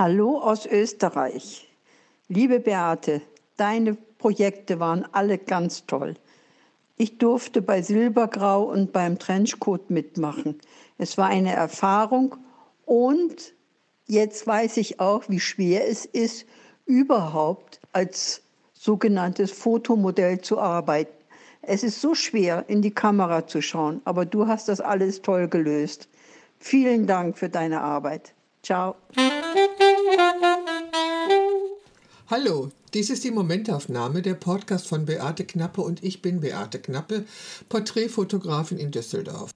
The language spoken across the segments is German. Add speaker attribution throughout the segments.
Speaker 1: Hallo aus Österreich. Liebe Beate, deine Projekte waren alle ganz toll. Ich durfte bei Silbergrau und beim Trenchcoat mitmachen. Es war eine Erfahrung und jetzt weiß ich auch, wie schwer es ist, überhaupt als sogenanntes Fotomodell zu arbeiten. Es ist so schwer, in die Kamera zu schauen, aber du hast das alles toll gelöst. Vielen Dank für deine Arbeit. Ciao.
Speaker 2: Hallo, dies ist die Momentaufnahme der Podcast von Beate Knappe und ich bin Beate Knappe, Porträtfotografin in Düsseldorf.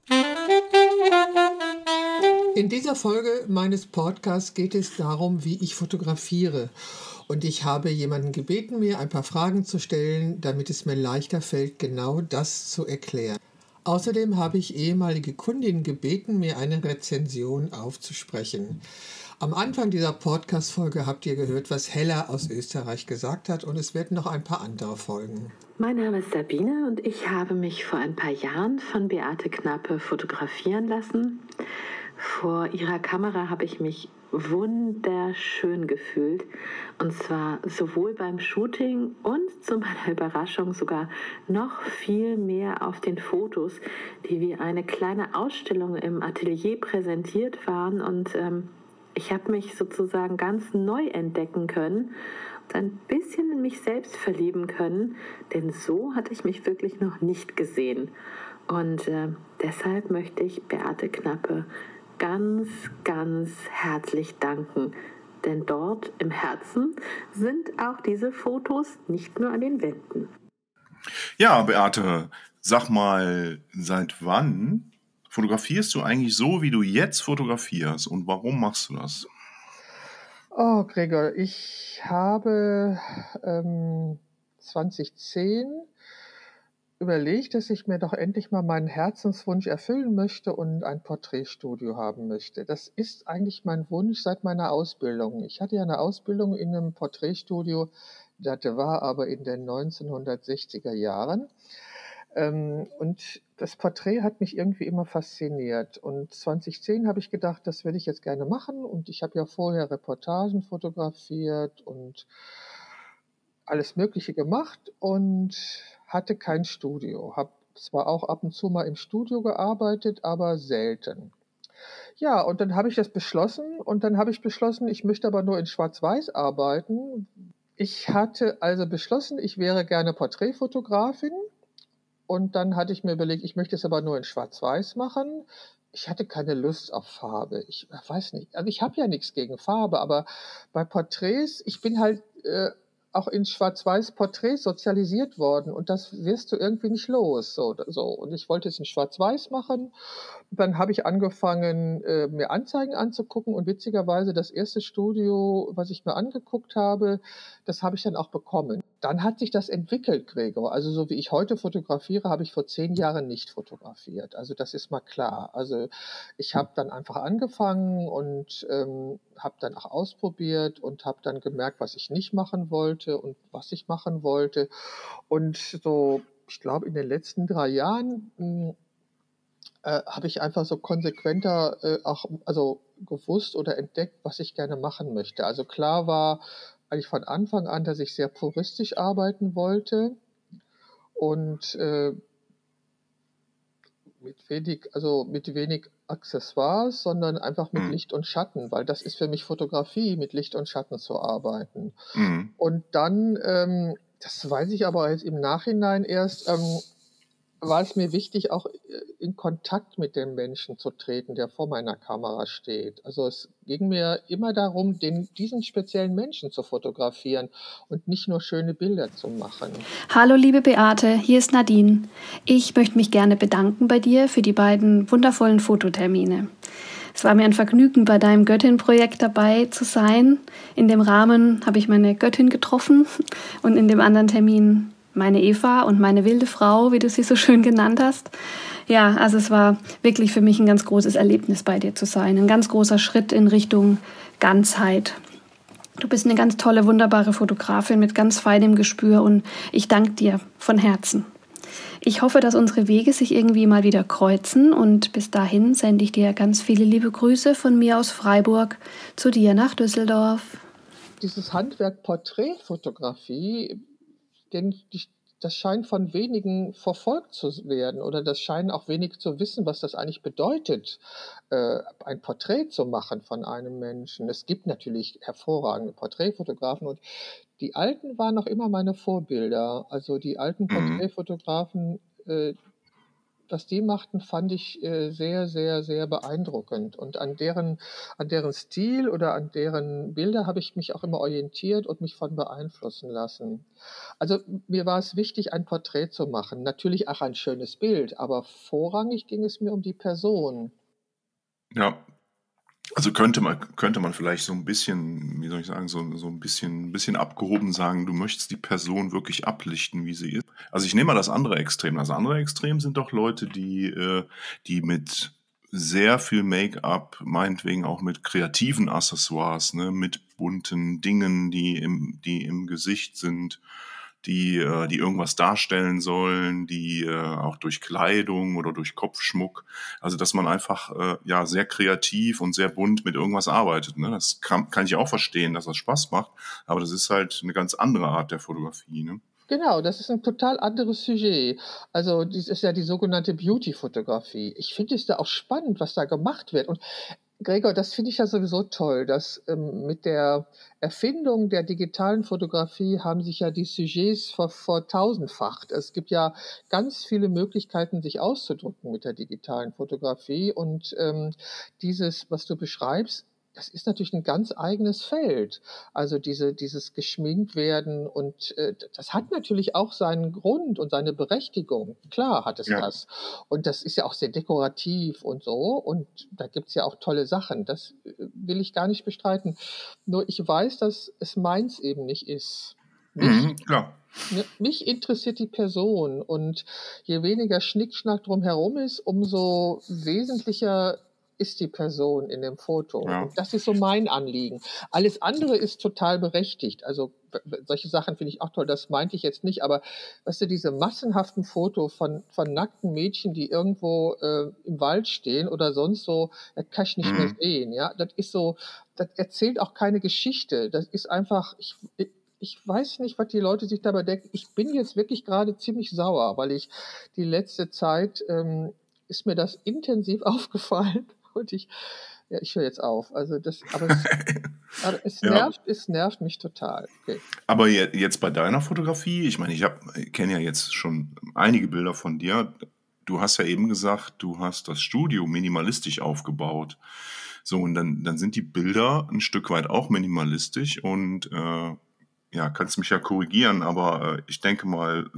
Speaker 2: In dieser Folge meines Podcasts geht es darum, wie ich fotografiere. Und ich habe jemanden gebeten, mir ein paar Fragen zu stellen, damit es mir leichter fällt, genau das zu erklären. Außerdem habe ich ehemalige Kundinnen gebeten, mir eine Rezension aufzusprechen. Am Anfang dieser Podcast-Folge habt ihr gehört, was Hella aus Österreich gesagt hat und es werden noch ein paar andere folgen.
Speaker 3: Mein Name ist Sabine und ich habe mich vor ein paar Jahren von Beate Knappe fotografieren lassen. Vor ihrer Kamera habe ich mich wunderschön gefühlt. Und zwar sowohl beim Shooting und zu meiner Überraschung sogar noch viel mehr auf den Fotos, die wie eine kleine Ausstellung im Atelier präsentiert waren. Und ähm, ich habe mich sozusagen ganz neu entdecken können und ein bisschen in mich selbst verlieben können, denn so hatte ich mich wirklich noch nicht gesehen. Und äh, deshalb möchte ich Beate Knappe ganz, ganz herzlich danken. Denn dort im Herzen sind auch diese Fotos nicht nur an den Wänden.
Speaker 4: Ja, Beate, sag mal, seit wann fotografierst du eigentlich so, wie du jetzt fotografierst und warum machst du das?
Speaker 2: Oh, Gregor, ich habe ähm, 2010 überlegt, dass ich mir doch endlich mal meinen Herzenswunsch erfüllen möchte und ein Porträtstudio haben möchte. Das ist eigentlich mein Wunsch seit meiner Ausbildung. Ich hatte ja eine Ausbildung in einem Porträtstudio, das war aber in den 1960er Jahren. Ähm, und das Porträt hat mich irgendwie immer fasziniert. Und 2010 habe ich gedacht, das würde ich jetzt gerne machen. Und ich habe ja vorher Reportagen fotografiert und alles Mögliche gemacht und hatte kein Studio. Habe zwar auch ab und zu mal im Studio gearbeitet, aber selten. Ja, und dann habe ich das beschlossen und dann habe ich beschlossen, ich möchte aber nur in Schwarz-Weiß arbeiten. Ich hatte also beschlossen, ich wäre gerne Porträtfotografin und dann hatte ich mir überlegt, ich möchte es aber nur in Schwarz-Weiß machen. Ich hatte keine Lust auf Farbe. Ich weiß nicht. Also ich habe ja nichts gegen Farbe, aber bei Porträts, ich bin halt äh, auch in Schwarz-Weiß-Porträts sozialisiert worden und das wirst du irgendwie nicht los. So, so. Und ich wollte es in Schwarz-Weiß machen. Dann habe ich angefangen, äh, mir Anzeigen anzugucken und witzigerweise das erste Studio, was ich mir angeguckt habe, das habe ich dann auch bekommen. Dann hat sich das entwickelt, Gregor. Also so wie ich heute fotografiere, habe ich vor zehn Jahren nicht fotografiert. Also das ist mal klar. Also ich habe dann einfach angefangen und ähm, habe dann auch ausprobiert und habe dann gemerkt, was ich nicht machen wollte und was ich machen wollte. Und so, ich glaube, in den letzten drei Jahren hm, äh, habe ich einfach so konsequenter äh, auch also gewusst oder entdeckt, was ich gerne machen möchte. Also klar war eigentlich von Anfang an, dass ich sehr puristisch arbeiten wollte und äh, mit wenig, also mit wenig Accessoires, sondern einfach mit mhm. Licht und Schatten, weil das ist für mich Fotografie, mit Licht und Schatten zu arbeiten. Mhm. Und dann, ähm, das weiß ich aber jetzt im Nachhinein erst, ähm, war es mir wichtig, auch äh, in Kontakt mit dem Menschen zu treten, der vor meiner Kamera steht. Also es ging mir immer darum, den, diesen speziellen Menschen zu fotografieren und nicht nur schöne Bilder zu machen.
Speaker 5: Hallo liebe Beate, hier ist Nadine. Ich möchte mich gerne bedanken bei dir für die beiden wundervollen Fototermine. Es war mir ein Vergnügen, bei deinem Göttin-Projekt dabei zu sein. In dem Rahmen habe ich meine Göttin getroffen und in dem anderen Termin meine Eva und meine wilde Frau, wie du sie so schön genannt hast. Ja, also es war wirklich für mich ein ganz großes Erlebnis bei dir zu sein, ein ganz großer Schritt in Richtung Ganzheit. Du bist eine ganz tolle, wunderbare Fotografin mit ganz feinem Gespür und ich danke dir von Herzen. Ich hoffe, dass unsere Wege sich irgendwie mal wieder kreuzen und bis dahin sende ich dir ganz viele liebe Grüße von mir aus Freiburg zu dir nach Düsseldorf.
Speaker 2: Dieses Handwerk Porträtfotografie, den, das scheint von wenigen verfolgt zu werden oder das scheinen auch wenig zu wissen, was das eigentlich bedeutet, äh, ein Porträt zu machen von einem Menschen. Es gibt natürlich hervorragende Porträtfotografen und die Alten waren noch immer meine Vorbilder. Also die alten mhm. Porträtfotografen, äh, was die machten, fand ich äh, sehr, sehr, sehr beeindruckend. Und an deren, an deren Stil oder an deren Bilder habe ich mich auch immer orientiert und mich von beeinflussen lassen. Also mir war es wichtig, ein Porträt zu machen. Natürlich auch ein schönes Bild, aber vorrangig ging es mir um die Person.
Speaker 4: Ja, also könnte man, könnte man vielleicht so ein bisschen, wie soll ich sagen, so, so ein bisschen, ein bisschen abgehoben sagen, du möchtest die Person wirklich ablichten, wie sie ist. Also ich nehme mal das andere Extrem. Das andere Extrem sind doch Leute, die, äh, die mit sehr viel Make-up, meinetwegen auch mit kreativen Accessoires, ne, mit bunten Dingen, die im, die im Gesicht sind, die, äh, die irgendwas darstellen sollen, die äh, auch durch Kleidung oder durch Kopfschmuck, also dass man einfach äh, ja sehr kreativ und sehr bunt mit irgendwas arbeitet. Ne? Das kann, kann ich auch verstehen, dass das Spaß macht, aber das ist halt eine ganz andere Art der Fotografie. Ne?
Speaker 2: Genau, das ist ein total anderes Sujet. Also, das ist ja die sogenannte Beauty-Fotografie. Ich finde es da auch spannend, was da gemacht wird. Und Gregor, das finde ich ja sowieso toll, dass ähm, mit der Erfindung der digitalen Fotografie haben sich ja die Sujets vor, vor tausendfacht. Es gibt ja ganz viele Möglichkeiten, sich auszudrücken mit der digitalen Fotografie. Und ähm, dieses, was du beschreibst, das ist natürlich ein ganz eigenes Feld. Also diese, dieses geschminkt werden und äh, das hat natürlich auch seinen Grund und seine Berechtigung. Klar hat es ja. das. Und das ist ja auch sehr dekorativ und so. Und da gibt's ja auch tolle Sachen. Das äh, will ich gar nicht bestreiten. Nur ich weiß, dass es meins eben nicht ist. Mich, mhm, klar. Mich interessiert die Person und je weniger Schnickschnack drumherum ist, umso wesentlicher ist die Person in dem Foto. Ja. Und das ist so mein Anliegen. Alles andere ist total berechtigt. Also solche Sachen finde ich auch toll, das meinte ich jetzt nicht, aber weißt du, diese massenhaften Fotos von, von nackten Mädchen, die irgendwo äh, im Wald stehen oder sonst so, das kann ich nicht mhm. mehr sehen, ja. Das ist so, das erzählt auch keine Geschichte. Das ist einfach, ich, ich weiß nicht, was die Leute sich dabei denken. Ich bin jetzt wirklich gerade ziemlich sauer, weil ich die letzte Zeit ähm, ist mir das intensiv aufgefallen und ich, ja, ich höre jetzt auf. Also das, aber es, aber es nervt, ja. es nervt mich total. Okay.
Speaker 4: Aber jetzt bei deiner Fotografie, ich meine, ich kenne ja jetzt schon einige Bilder von dir. Du hast ja eben gesagt, du hast das Studio minimalistisch aufgebaut. So, und dann, dann sind die Bilder ein Stück weit auch minimalistisch und äh, ja, kannst mich ja korrigieren, aber äh, ich denke mal,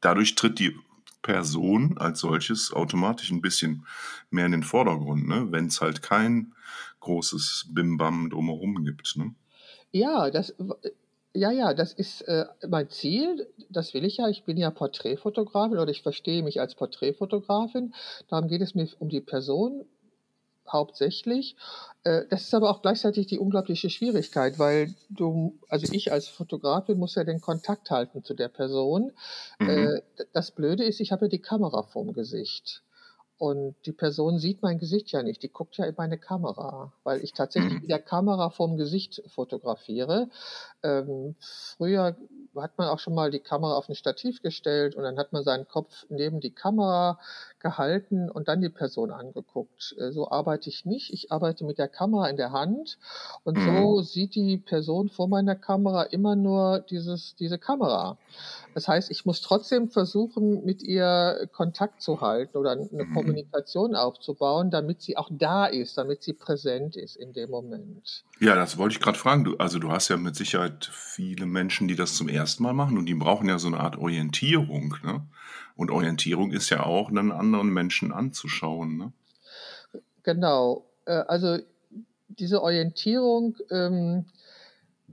Speaker 4: dadurch tritt die Person als solches automatisch ein bisschen mehr in den Vordergrund, ne? wenn es halt kein großes Bimbam drumherum gibt. Ne?
Speaker 2: Ja, das, ja, ja, das ist äh, mein Ziel. Das will ich ja. Ich bin ja Porträtfotografin oder ich verstehe mich als Porträtfotografin. Darum geht es mir um die Person hauptsächlich. Äh, das ist aber auch gleichzeitig die unglaubliche Schwierigkeit, weil du, also ich als Fotografin muss ja den Kontakt halten zu der Person. Mhm. Äh, das Blöde ist, ich habe ja die Kamera vorm Gesicht. Und die Person sieht mein Gesicht ja nicht, die guckt ja in meine Kamera, weil ich tatsächlich mhm. mit der Kamera vorm Gesicht fotografiere. Ähm, früher hat man auch schon mal die Kamera auf ein Stativ gestellt und dann hat man seinen Kopf neben die Kamera gehalten und dann die Person angeguckt. Äh, so arbeite ich nicht. Ich arbeite mit der Kamera in der Hand und mhm. so sieht die Person vor meiner Kamera immer nur dieses, diese Kamera. Das heißt, ich muss trotzdem versuchen, mit ihr Kontakt zu halten oder eine mhm. Kommunikation aufzubauen, damit sie auch da ist, damit sie präsent ist in dem Moment.
Speaker 4: Ja, das wollte ich gerade fragen. Du, also du hast ja mit Sicherheit viele Menschen, die das zum ersten Mal machen und die brauchen ja so eine Art Orientierung. Ne? Und Orientierung ist ja auch, einen anderen Menschen anzuschauen. Ne?
Speaker 2: Genau. Äh, also diese Orientierung ähm,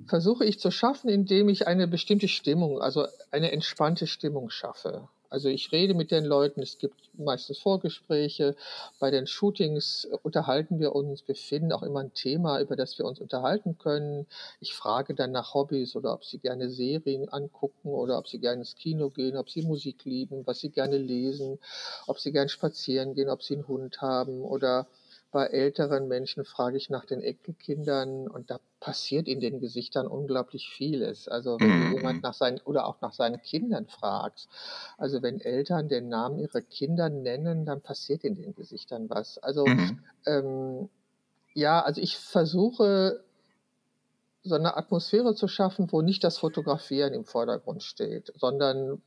Speaker 2: versuche ich zu schaffen, indem ich eine bestimmte Stimmung, also eine entspannte Stimmung schaffe. Also ich rede mit den Leuten, es gibt meistens Vorgespräche. Bei den Shootings unterhalten wir uns, wir finden auch immer ein Thema, über das wir uns unterhalten können. Ich frage dann nach Hobbys oder ob sie gerne Serien angucken oder ob sie gerne ins Kino gehen, ob sie Musik lieben, was sie gerne lesen, ob sie gerne spazieren gehen, ob sie einen Hund haben oder bei älteren Menschen frage ich nach den Enkelkindern und da passiert in den Gesichtern unglaublich vieles. Also wenn mhm. jemand nach seinen oder auch nach seinen Kindern fragt, also wenn Eltern den Namen ihrer Kinder nennen, dann passiert in den Gesichtern was. Also mhm. ähm, ja, also ich versuche so eine Atmosphäre zu schaffen, wo nicht das Fotografieren im Vordergrund steht, sondern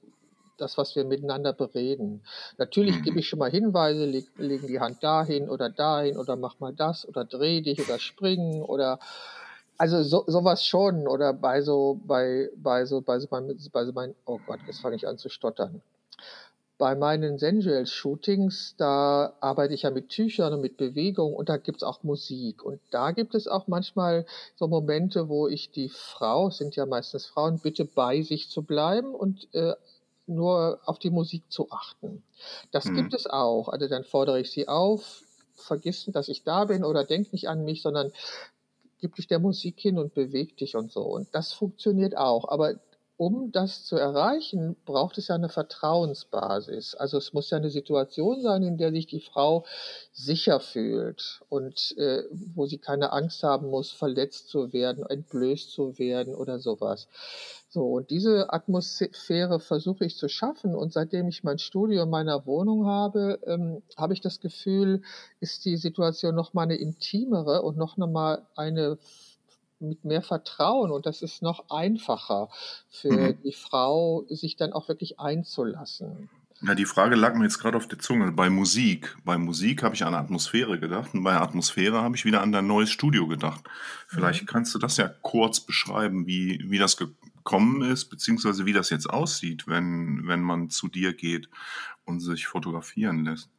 Speaker 2: das, was wir miteinander bereden. Natürlich gebe mhm. ich schon mal Hinweise, leg, legen die Hand dahin oder dahin oder mach mal das oder dreh dich oder springen oder also so, sowas schon oder bei so bei bei so bei so bei, bei so mein oh Gott jetzt fange ich an zu stottern bei meinen Sensual Shootings, da arbeite ich ja mit Tüchern und mit Bewegung und da gibt es auch Musik. Und da gibt es auch manchmal so Momente, wo ich die Frau, sind ja meistens Frauen, bitte bei sich zu bleiben und äh, nur auf die Musik zu achten. Das mhm. gibt es auch. Also dann fordere ich sie auf, vergiss, dass ich da bin oder denk nicht an mich, sondern gib dich der Musik hin und beweg dich und so. Und das funktioniert auch. Aber um das zu erreichen, braucht es ja eine Vertrauensbasis. Also es muss ja eine Situation sein, in der sich die Frau sicher fühlt und äh, wo sie keine Angst haben muss, verletzt zu werden, entblößt zu werden oder sowas. So, und diese Atmosphäre versuche ich zu schaffen. Und seitdem ich mein Studio in meiner Wohnung habe, ähm, habe ich das Gefühl, ist die Situation noch mal eine intimere und noch mal eine mit mehr Vertrauen. Und das ist noch einfacher für mhm. die Frau, sich dann auch wirklich einzulassen.
Speaker 4: Ja, die Frage lag mir jetzt gerade auf der Zunge. Bei Musik. Bei Musik habe ich an Atmosphäre gedacht und bei Atmosphäre habe ich wieder an dein neues Studio gedacht. Vielleicht mhm. kannst du das ja kurz beschreiben, wie, wie das gekommen ist, beziehungsweise wie das jetzt aussieht, wenn, wenn man zu dir geht und sich fotografieren lässt.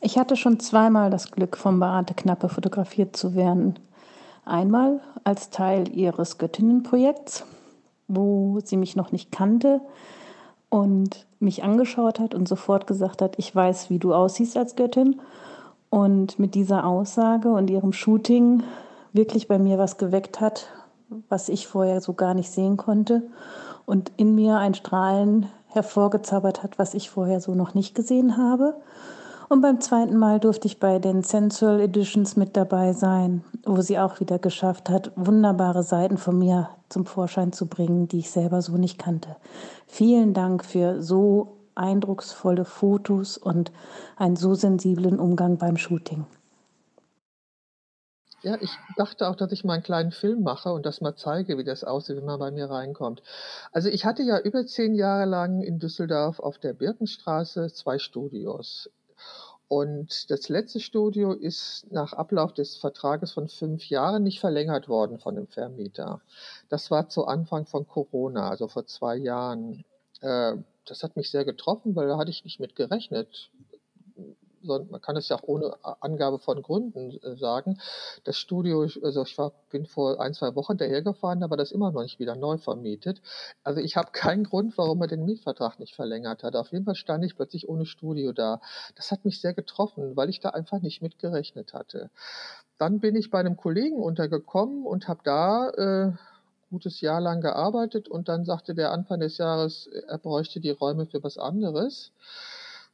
Speaker 6: Ich hatte schon zweimal das Glück, vom Beate Knappe fotografiert zu werden. Einmal als Teil ihres Göttinnenprojekts, wo sie mich noch nicht kannte und mich angeschaut hat und sofort gesagt hat, ich weiß, wie du aussiehst als Göttin. Und mit dieser Aussage und ihrem Shooting wirklich bei mir was geweckt hat, was ich vorher so gar nicht sehen konnte und in mir ein Strahlen hervorgezaubert hat, was ich vorher so noch nicht gesehen habe. Und beim zweiten Mal durfte ich bei den Sensual Editions mit dabei sein, wo sie auch wieder geschafft hat, wunderbare Seiten von mir zum Vorschein zu bringen, die ich selber so nicht kannte. Vielen Dank für so eindrucksvolle Fotos und einen so sensiblen Umgang beim Shooting.
Speaker 2: Ja, ich dachte auch, dass ich mal einen kleinen Film mache und das mal zeige, wie das aussieht, wenn man bei mir reinkommt. Also ich hatte ja über zehn Jahre lang in Düsseldorf auf der Birkenstraße zwei Studios. Und das letzte Studio ist nach Ablauf des Vertrages von fünf Jahren nicht verlängert worden von dem Vermieter. Das war zu Anfang von Corona, also vor zwei Jahren. Äh, das hat mich sehr getroffen, weil da hatte ich nicht mit gerechnet sondern man kann es ja auch ohne Angabe von Gründen äh, sagen. Das Studio, also ich war, bin vor ein, zwei Wochen dahergefahren, aber das immer noch nicht wieder neu vermietet. Also ich habe keinen Grund, warum er den Mietvertrag nicht verlängert hat. Auf jeden Fall stand ich plötzlich ohne Studio da. Das hat mich sehr getroffen, weil ich da einfach nicht mit gerechnet hatte. Dann bin ich bei einem Kollegen untergekommen und habe da äh, gutes Jahr lang gearbeitet und dann sagte der Anfang des Jahres, er bräuchte die Räume für was anderes.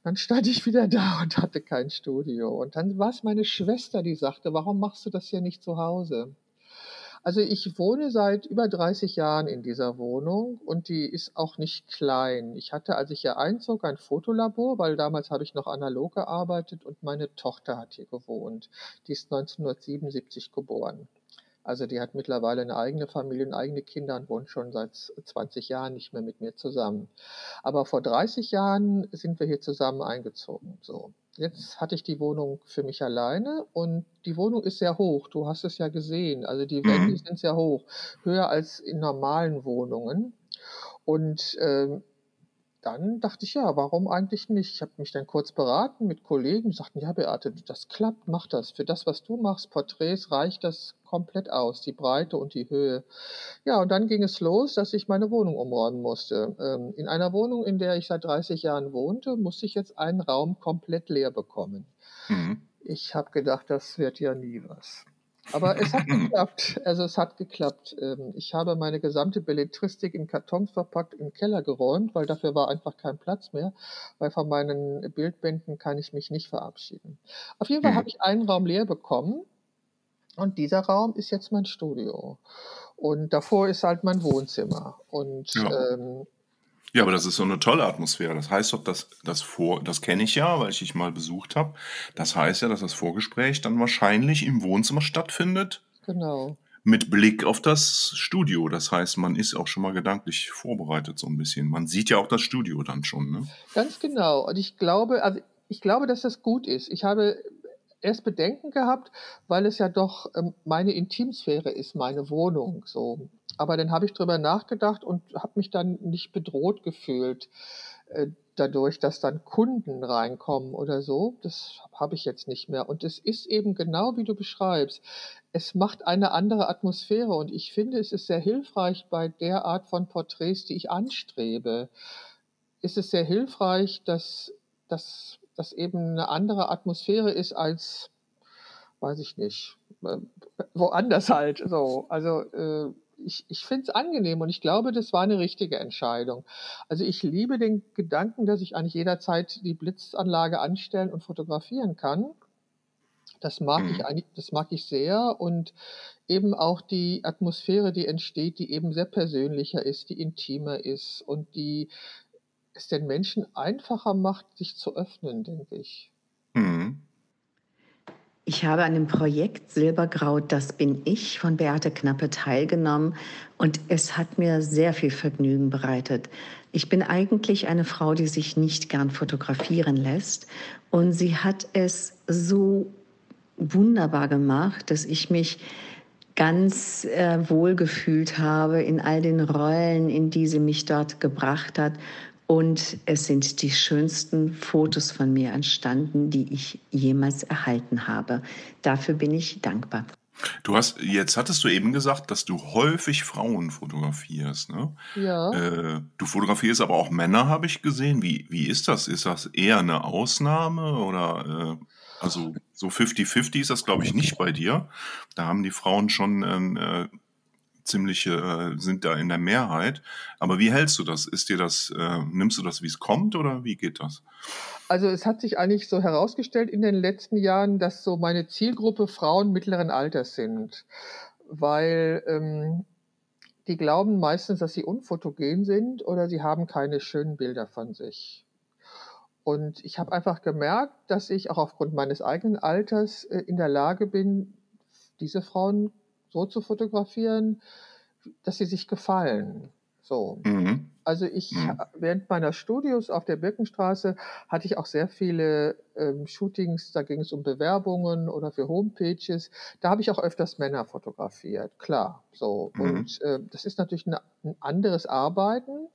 Speaker 2: Dann stand ich wieder da und hatte kein Studio. Und dann war es meine Schwester, die sagte, warum machst du das hier nicht zu Hause? Also ich wohne seit über 30 Jahren in dieser Wohnung und die ist auch nicht klein. Ich hatte, als ich hier einzog, ein Fotolabor, weil damals habe ich noch analog gearbeitet und meine Tochter hat hier gewohnt. Die ist 1977 geboren. Also die hat mittlerweile eine eigene Familie und eigene Kinder und wohnt schon seit 20 Jahren nicht mehr mit mir zusammen. Aber vor 30 Jahren sind wir hier zusammen eingezogen. So. Jetzt hatte ich die Wohnung für mich alleine und die Wohnung ist sehr hoch. Du hast es ja gesehen. Also die Wände mhm. sind sehr hoch, höher als in normalen Wohnungen. Und ähm, dann dachte ich, ja, warum eigentlich nicht? Ich habe mich dann kurz beraten mit Kollegen, die sagten, ja, Beate, das klappt, mach das. Für das, was du machst, Porträts, reicht das komplett aus, die Breite und die Höhe. Ja, und dann ging es los, dass ich meine Wohnung umräumen musste. Ähm, in einer Wohnung, in der ich seit 30 Jahren wohnte, musste ich jetzt einen Raum komplett leer bekommen. Mhm. Ich habe gedacht, das wird ja nie was. Aber es hat geklappt. Also es hat geklappt. Ähm, ich habe meine gesamte Belletristik in Kartons verpackt in den Keller geräumt, weil dafür war einfach kein Platz mehr. Weil von meinen Bildbänden kann ich mich nicht verabschieden. Auf jeden Fall mhm. habe ich einen Raum leer bekommen. Und dieser Raum ist jetzt mein Studio. Und davor ist halt mein Wohnzimmer. Und ja. ähm,
Speaker 4: ja, aber das ist so eine tolle Atmosphäre. Das heißt doch, dass das vor, das kenne ich ja, weil ich dich mal besucht habe. Das heißt ja, dass das Vorgespräch dann wahrscheinlich im Wohnzimmer stattfindet.
Speaker 2: Genau.
Speaker 4: Mit Blick auf das Studio. Das heißt, man ist auch schon mal gedanklich vorbereitet so ein bisschen. Man sieht ja auch das Studio dann schon, ne?
Speaker 2: Ganz genau. Und ich glaube, also ich glaube, dass das gut ist. Ich habe erst Bedenken gehabt, weil es ja doch ähm, meine Intimsphäre ist, meine Wohnung. So. Aber dann habe ich drüber nachgedacht und habe mich dann nicht bedroht gefühlt äh, dadurch, dass dann Kunden reinkommen oder so. Das habe ich jetzt nicht mehr. Und es ist eben genau wie du beschreibst. Es macht eine andere Atmosphäre und ich finde, es ist sehr hilfreich bei der Art von Porträts, die ich anstrebe. Ist es sehr hilfreich, dass, dass das eben eine andere Atmosphäre ist als, weiß ich nicht, woanders halt. So, also äh, ich, ich finde es angenehm und ich glaube, das war eine richtige Entscheidung. Also ich liebe den Gedanken, dass ich eigentlich jederzeit die Blitzanlage anstellen und fotografieren kann. Das mag ich mhm. eigentlich, das mag ich sehr und eben auch die Atmosphäre, die entsteht, die eben sehr persönlicher ist, die intimer ist und die es den Menschen einfacher macht, sich zu öffnen, denke ich. Mhm.
Speaker 3: Ich habe an dem Projekt Silbergrau, das bin ich von Beate Knappe teilgenommen und es hat mir sehr viel Vergnügen bereitet. Ich bin eigentlich eine Frau, die sich nicht gern fotografieren lässt und sie hat es so wunderbar gemacht, dass ich mich ganz äh, wohl gefühlt habe in all den Rollen, in die sie mich dort gebracht hat und es sind die schönsten Fotos von mir entstanden, die ich jemals erhalten habe. Dafür bin ich dankbar.
Speaker 4: Du hast, jetzt hattest du eben gesagt, dass du häufig Frauen fotografierst, ne?
Speaker 2: Ja.
Speaker 4: Äh, du fotografierst aber auch Männer, habe ich gesehen. Wie, wie ist das? Ist das eher eine Ausnahme oder, äh, also so 50-50 ist das, glaube ich, nicht bei dir. Da haben die Frauen schon äh, ziemliche äh, sind da in der Mehrheit. Aber wie hältst du das? Ist dir das, äh, nimmst du das, wie es kommt oder wie geht das?
Speaker 2: Also es hat sich eigentlich so herausgestellt in den letzten Jahren, dass so meine Zielgruppe Frauen mittleren Alters sind, weil ähm, die glauben meistens, dass sie unfotogen sind oder sie haben keine schönen Bilder von sich. Und ich habe einfach gemerkt, dass ich auch aufgrund meines eigenen Alters äh, in der Lage bin, diese Frauen so zu fotografieren, dass sie sich gefallen. So. Mhm. Also ich, mhm. während meiner Studios auf der Birkenstraße hatte ich auch sehr viele ähm, Shootings, da ging es um Bewerbungen oder für Homepages. Da habe ich auch öfters Männer fotografiert, klar. So. Mhm. Und äh, das ist natürlich ein, ein anderes Arbeiten,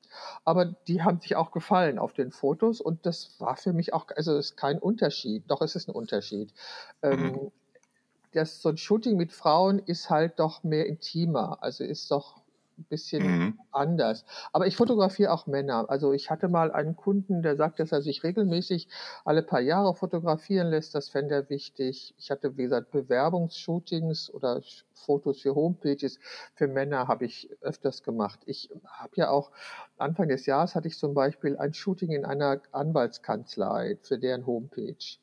Speaker 2: aber die haben sich auch gefallen auf den Fotos und das war für mich auch, also es ist kein Unterschied, doch es ist ein Unterschied. Ähm, mhm das, so ein Shooting mit Frauen ist halt doch mehr intimer, also ist doch ein bisschen mhm. anders. Aber ich fotografiere auch Männer. Also ich hatte mal einen Kunden, der sagt, dass er sich regelmäßig alle paar Jahre fotografieren lässt. Das fände er wichtig. Ich hatte, wie gesagt, Bewerbungsshootings oder Fotos für Homepages. Für Männer habe ich öfters gemacht. Ich habe ja auch, Anfang des Jahres hatte ich zum Beispiel ein Shooting in einer Anwaltskanzlei für deren Homepage.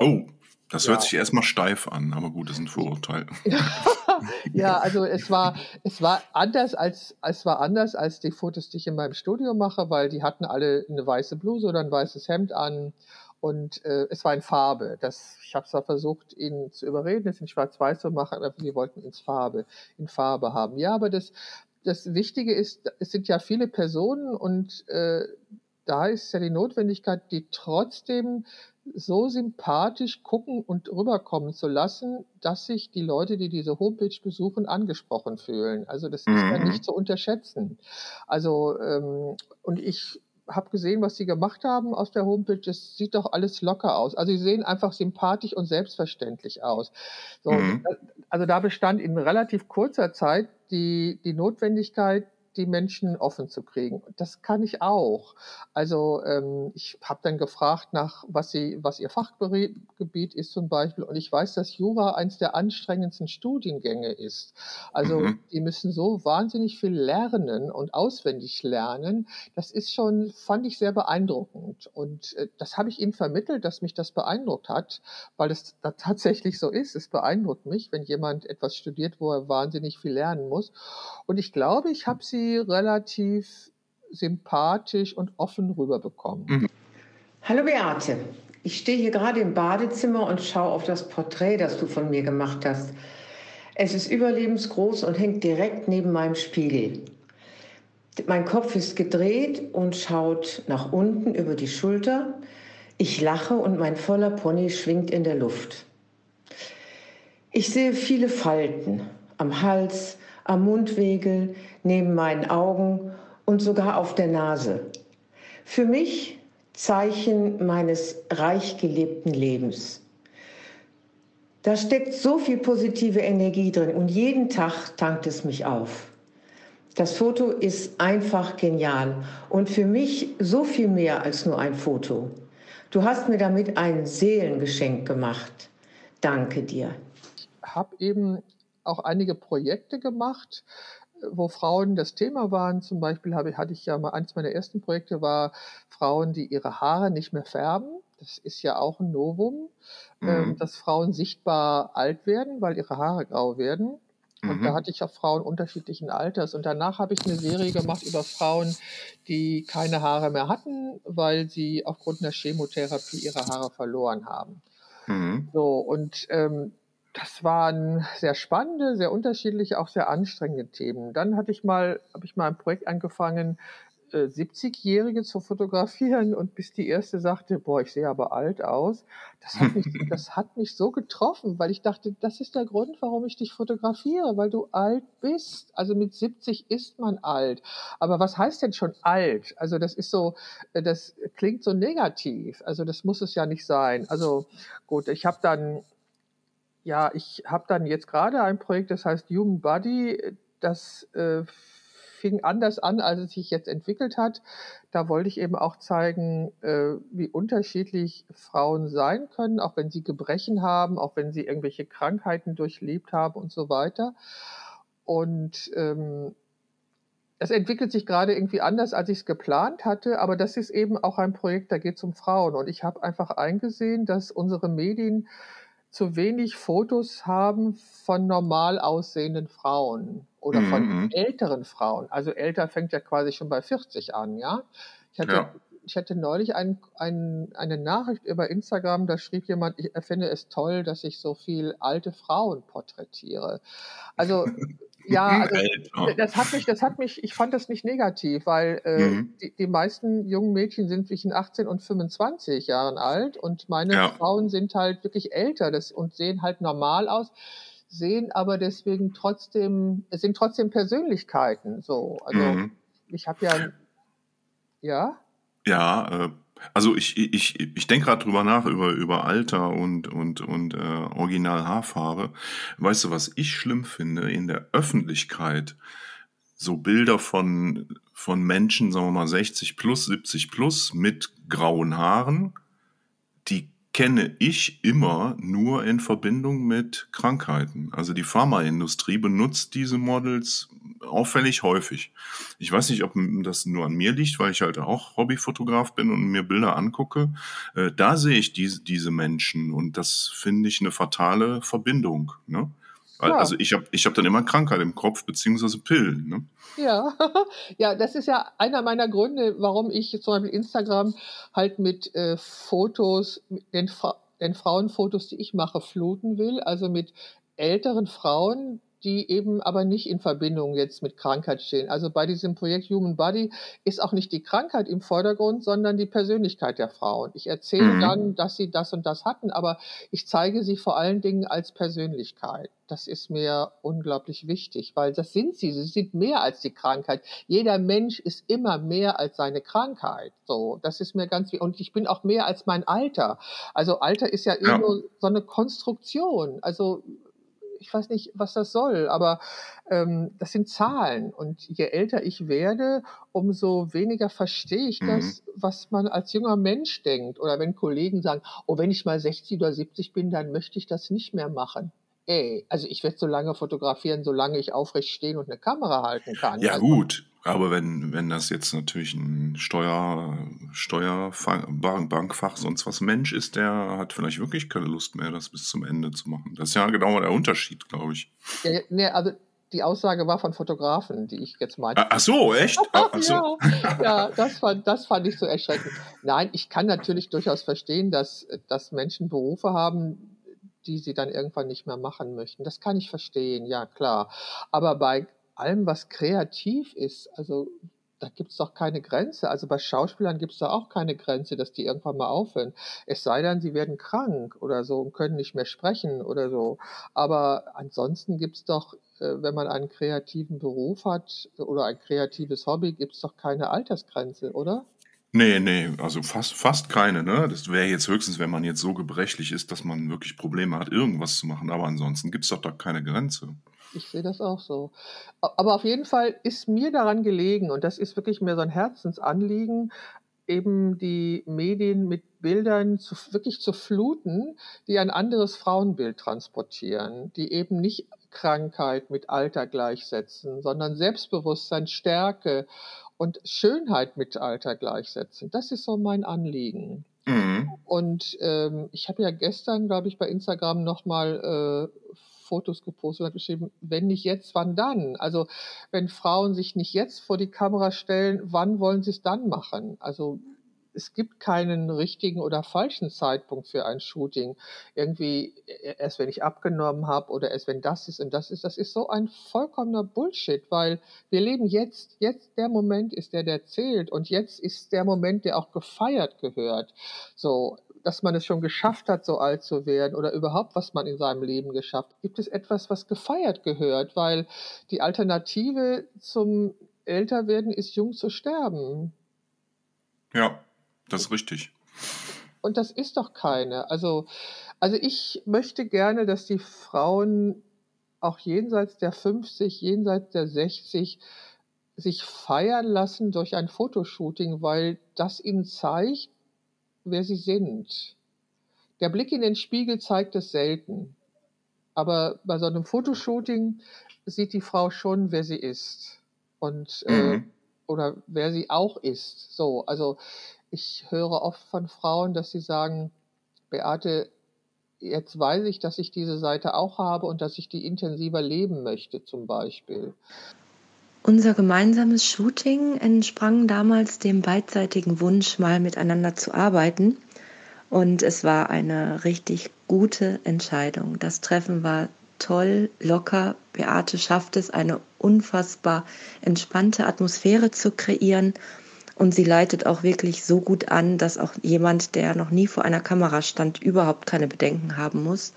Speaker 4: Oh, das ja. hört sich erstmal steif an, aber gut, das ist ein Vorurteil.
Speaker 2: ja, also es war, es war anders als, es war anders als die Fotos, die ich in meinem Studio mache, weil die hatten alle eine weiße Bluse oder ein weißes Hemd an und äh, es war in Farbe. Das, ich habe zwar versucht, ihnen zu überreden, es in Schwarz-Weiß zu machen, aber sie wollten ins Farbe, in Farbe haben. Ja, aber das, das Wichtige ist, es sind ja viele Personen und äh, da ist ja die Notwendigkeit, die trotzdem so sympathisch gucken und rüberkommen zu lassen, dass sich die Leute, die diese Homepage besuchen, angesprochen fühlen. Also das ist mhm. ja nicht zu unterschätzen. Also ähm, und ich habe gesehen, was sie gemacht haben aus der Homepage. Es sieht doch alles locker aus. Also sie sehen einfach sympathisch und selbstverständlich aus. So,
Speaker 4: Mhm.
Speaker 2: also da bestand in relativ kurzer Zeit die, die Notwendigkeit, die Menschen offen zu kriegen. Das kann ich auch. Also ähm, ich habe dann gefragt nach, was sie, was ihr Fachgebiet ist zum Beispiel. Und ich weiß, dass Jura eines der anstrengendsten Studiengänge ist. Also
Speaker 4: Mhm.
Speaker 2: die müssen so wahnsinnig viel lernen und auswendig lernen. Das ist schon, fand ich sehr beeindruckend. Und äh, das habe ich ihnen vermittelt, dass mich das beeindruckt hat, weil es da tatsächlich so ist. Es beeindruckt mich, wenn jemand etwas studiert, wo er wahnsinnig viel lernen muss. Und ich glaube, ich habe sie relativ sympathisch und offen rüberbekommen.
Speaker 4: Mhm.
Speaker 7: Hallo Beate, ich stehe hier gerade im Badezimmer und schaue auf das Porträt, das du von mir gemacht hast. Es ist überlebensgroß und hängt direkt neben meinem Spiegel. Mein Kopf ist gedreht und schaut nach unten über die Schulter. Ich lache und mein voller Pony schwingt in der Luft. Ich sehe viele Falten am Hals, am Mundwinkel, neben meinen Augen und sogar auf der Nase. Für mich Zeichen meines reich gelebten Lebens. Da steckt so viel positive Energie drin und jeden Tag tankt es mich auf. Das Foto ist einfach genial und für mich so viel mehr als nur ein Foto. Du hast mir damit ein Seelengeschenk gemacht. Danke dir.
Speaker 2: habe eben auch einige Projekte gemacht, äh, wo Frauen das Thema waren. Zum Beispiel habe, hatte ich ja mal, eines meiner ersten Projekte war Frauen, die ihre Haare nicht mehr färben. Das ist ja auch ein Novum, ähm,
Speaker 4: Mhm.
Speaker 2: dass Frauen sichtbar alt werden, weil ihre Haare grau werden. Und da
Speaker 4: Mhm.
Speaker 2: hatte ich auch Frauen unterschiedlichen Alters. Und danach habe ich eine Serie gemacht über Frauen, die keine Haare mehr hatten, weil sie aufgrund einer Chemotherapie ihre Haare verloren haben.
Speaker 4: Mhm.
Speaker 2: So, und ähm, das waren sehr spannende, sehr unterschiedliche, auch sehr anstrengende Themen. Dann hatte ich mal, habe ich mal ein Projekt angefangen, äh, 70-Jährige zu fotografieren und bis die erste sagte, boah, ich sehe aber alt aus, das hat, mich, das hat mich so getroffen, weil ich dachte, das ist der Grund, warum ich dich fotografiere, weil du alt bist. Also mit 70 ist man alt. Aber was heißt denn schon alt? Also das ist so, äh, das klingt so negativ. Also das muss es ja nicht sein. Also gut, ich habe dann ja, ich habe dann jetzt gerade ein Projekt, das heißt Human Body. Das äh, fing anders an, als es sich jetzt entwickelt hat. Da wollte ich eben auch zeigen, äh, wie unterschiedlich Frauen sein können, auch wenn sie Gebrechen haben, auch wenn sie irgendwelche Krankheiten durchlebt haben und so weiter. Und ähm, es entwickelt sich gerade irgendwie anders, als ich es geplant hatte, aber das ist eben auch ein Projekt, da geht es um Frauen. Und ich habe einfach eingesehen, dass unsere Medien zu wenig Fotos haben von normal aussehenden Frauen oder
Speaker 4: Mhm,
Speaker 2: von
Speaker 4: mhm.
Speaker 2: älteren Frauen. Also älter fängt ja quasi schon bei 40 an, ja. Ich hatte,
Speaker 4: Ja.
Speaker 2: ich hatte neulich ein, ein, eine Nachricht über Instagram, da schrieb jemand, ich finde es toll, dass ich so viel alte Frauen porträtiere. Also ja, also das hat mich, das hat mich, ich fand das nicht negativ, weil äh,
Speaker 4: Mhm.
Speaker 2: die, die meisten jungen Mädchen sind zwischen 18 und 25 Jahren alt und meine
Speaker 4: Ja.
Speaker 2: Frauen sind halt wirklich älter das, und sehen halt normal aus, sehen aber deswegen trotzdem, es sind trotzdem Persönlichkeiten. So, also
Speaker 4: Mhm.
Speaker 2: ich habe ja, ja,
Speaker 4: Ja, äh, also ich, ich, ich denke gerade drüber nach, über, über Alter und, und, und äh, Original Haarfarbe. Weißt du, was ich schlimm finde? In der Öffentlichkeit so Bilder von, von Menschen, sagen wir mal 60 plus, 70 plus mit grauen Haaren, die kenne ich immer nur in Verbindung mit Krankheiten. Also die Pharmaindustrie benutzt diese Models auffällig häufig. Ich weiß nicht, ob das nur an mir liegt, weil ich halt auch Hobbyfotograf bin und mir Bilder angucke. Äh, da sehe ich diese, diese Menschen und das finde ich eine fatale Verbindung. Ne?
Speaker 2: Ja.
Speaker 4: Also ich habe ich hab dann immer Krankheit im Kopf, beziehungsweise Pillen. Ne?
Speaker 2: Ja, ja, das ist ja einer meiner Gründe, warum ich zum Beispiel Instagram halt mit äh, Fotos, mit den, Fra den Frauenfotos, die ich mache, fluten will. Also mit älteren Frauen, die eben aber nicht in Verbindung jetzt mit Krankheit stehen. Also bei diesem Projekt Human Body ist auch nicht die Krankheit im Vordergrund, sondern die Persönlichkeit der Frauen. Ich erzähle mhm. dann, dass sie das und das hatten, aber ich zeige sie vor allen Dingen als Persönlichkeit. Das ist mir unglaublich wichtig, weil das sind sie. Sie sind mehr als die Krankheit. Jeder Mensch ist immer mehr als seine Krankheit. So, das ist mir ganz wichtig. Und ich bin auch mehr als mein Alter. Also Alter ist ja, ja. irgendwo so eine Konstruktion. Also ich weiß nicht, was das soll, aber ähm, das sind Zahlen. Und je älter ich werde, umso weniger verstehe ich mhm. das, was man als junger Mensch denkt. Oder wenn Kollegen sagen, oh, wenn ich mal 60 oder 70 bin, dann möchte ich das nicht mehr machen. Ey, also ich werde so lange fotografieren, solange ich aufrecht stehen und eine Kamera halten kann.
Speaker 4: Ja,
Speaker 2: also,
Speaker 4: gut. Aber wenn, wenn das jetzt natürlich ein Steuer, Steuerbankfach sonst was Mensch ist, der hat vielleicht wirklich keine Lust mehr, das bis zum Ende zu machen. Das ist ja genau der Unterschied, glaube ich.
Speaker 2: Ja, nee, also die Aussage war von Fotografen, die ich jetzt meinte.
Speaker 4: Ach so, echt? Ach
Speaker 2: so. ja, ja das, fand, das fand ich so erschreckend. Nein, ich kann natürlich durchaus verstehen, dass, dass Menschen Berufe haben, die sie dann irgendwann nicht mehr machen möchten. Das kann ich verstehen, ja klar. Aber bei allem, was kreativ ist, also da gibt es doch keine Grenze. Also bei Schauspielern gibt es da auch keine Grenze, dass die irgendwann mal aufhören. Es sei denn, sie werden krank oder so und können nicht mehr sprechen oder so. Aber ansonsten gibt es doch, äh, wenn man einen kreativen Beruf hat oder ein kreatives Hobby, gibt es doch keine Altersgrenze, oder?
Speaker 4: Nee, nee, also fast, fast keine, ne? Das wäre jetzt höchstens, wenn man jetzt so gebrechlich ist, dass man wirklich Probleme hat, irgendwas zu machen. Aber ansonsten gibt es doch da keine Grenze.
Speaker 2: Ich sehe das auch so. Aber auf jeden Fall ist mir daran gelegen, und das ist wirklich mir so ein Herzensanliegen, eben die Medien mit Bildern zu, wirklich zu fluten, die ein anderes Frauenbild transportieren, die eben nicht Krankheit mit Alter gleichsetzen, sondern Selbstbewusstsein, Stärke und Schönheit mit Alter gleichsetzen. Das ist so mein Anliegen. Mhm. Und ähm, ich habe ja gestern, glaube ich, bei Instagram nochmal äh, Fotos gepostet und hat geschrieben, wenn nicht jetzt, wann dann? Also wenn Frauen sich nicht jetzt vor die Kamera stellen, wann wollen sie es dann machen? Also es gibt keinen richtigen oder falschen Zeitpunkt für ein Shooting. Irgendwie e, erst wenn ich abgenommen habe oder erst wenn das ist und das ist, das ist so ein vollkommener Bullshit, weil wir leben jetzt, jetzt der Moment ist der, der zählt und jetzt ist der Moment, der auch gefeiert gehört. So, dass man es schon geschafft hat, so alt zu werden oder überhaupt, was man in seinem Leben geschafft. Gibt es etwas, was gefeiert gehört? Weil die Alternative zum Älterwerden ist, jung zu sterben.
Speaker 4: Ja, das ist richtig.
Speaker 2: Und das ist doch keine. Also, also ich möchte gerne, dass die Frauen auch jenseits der 50, jenseits der 60 sich feiern lassen durch ein Fotoshooting, weil das ihnen zeigt, wer sie sind. Der Blick in den Spiegel zeigt es selten. Aber bei so einem Fotoshooting sieht die Frau schon, wer sie ist. Und, äh, mhm. oder wer sie auch ist. So, also ich höre oft von Frauen, dass sie sagen, Beate, jetzt weiß ich, dass ich diese Seite auch habe und dass ich die intensiver leben möchte, zum Beispiel.
Speaker 8: Unser gemeinsames Shooting entsprang damals dem beidseitigen Wunsch, mal miteinander zu arbeiten. Und es war eine richtig gute Entscheidung. Das Treffen war toll, locker. Beate schafft es, eine unfassbar entspannte Atmosphäre zu kreieren. Und sie leitet auch wirklich so gut an, dass auch jemand, der noch nie vor einer Kamera stand, überhaupt keine Bedenken haben muss.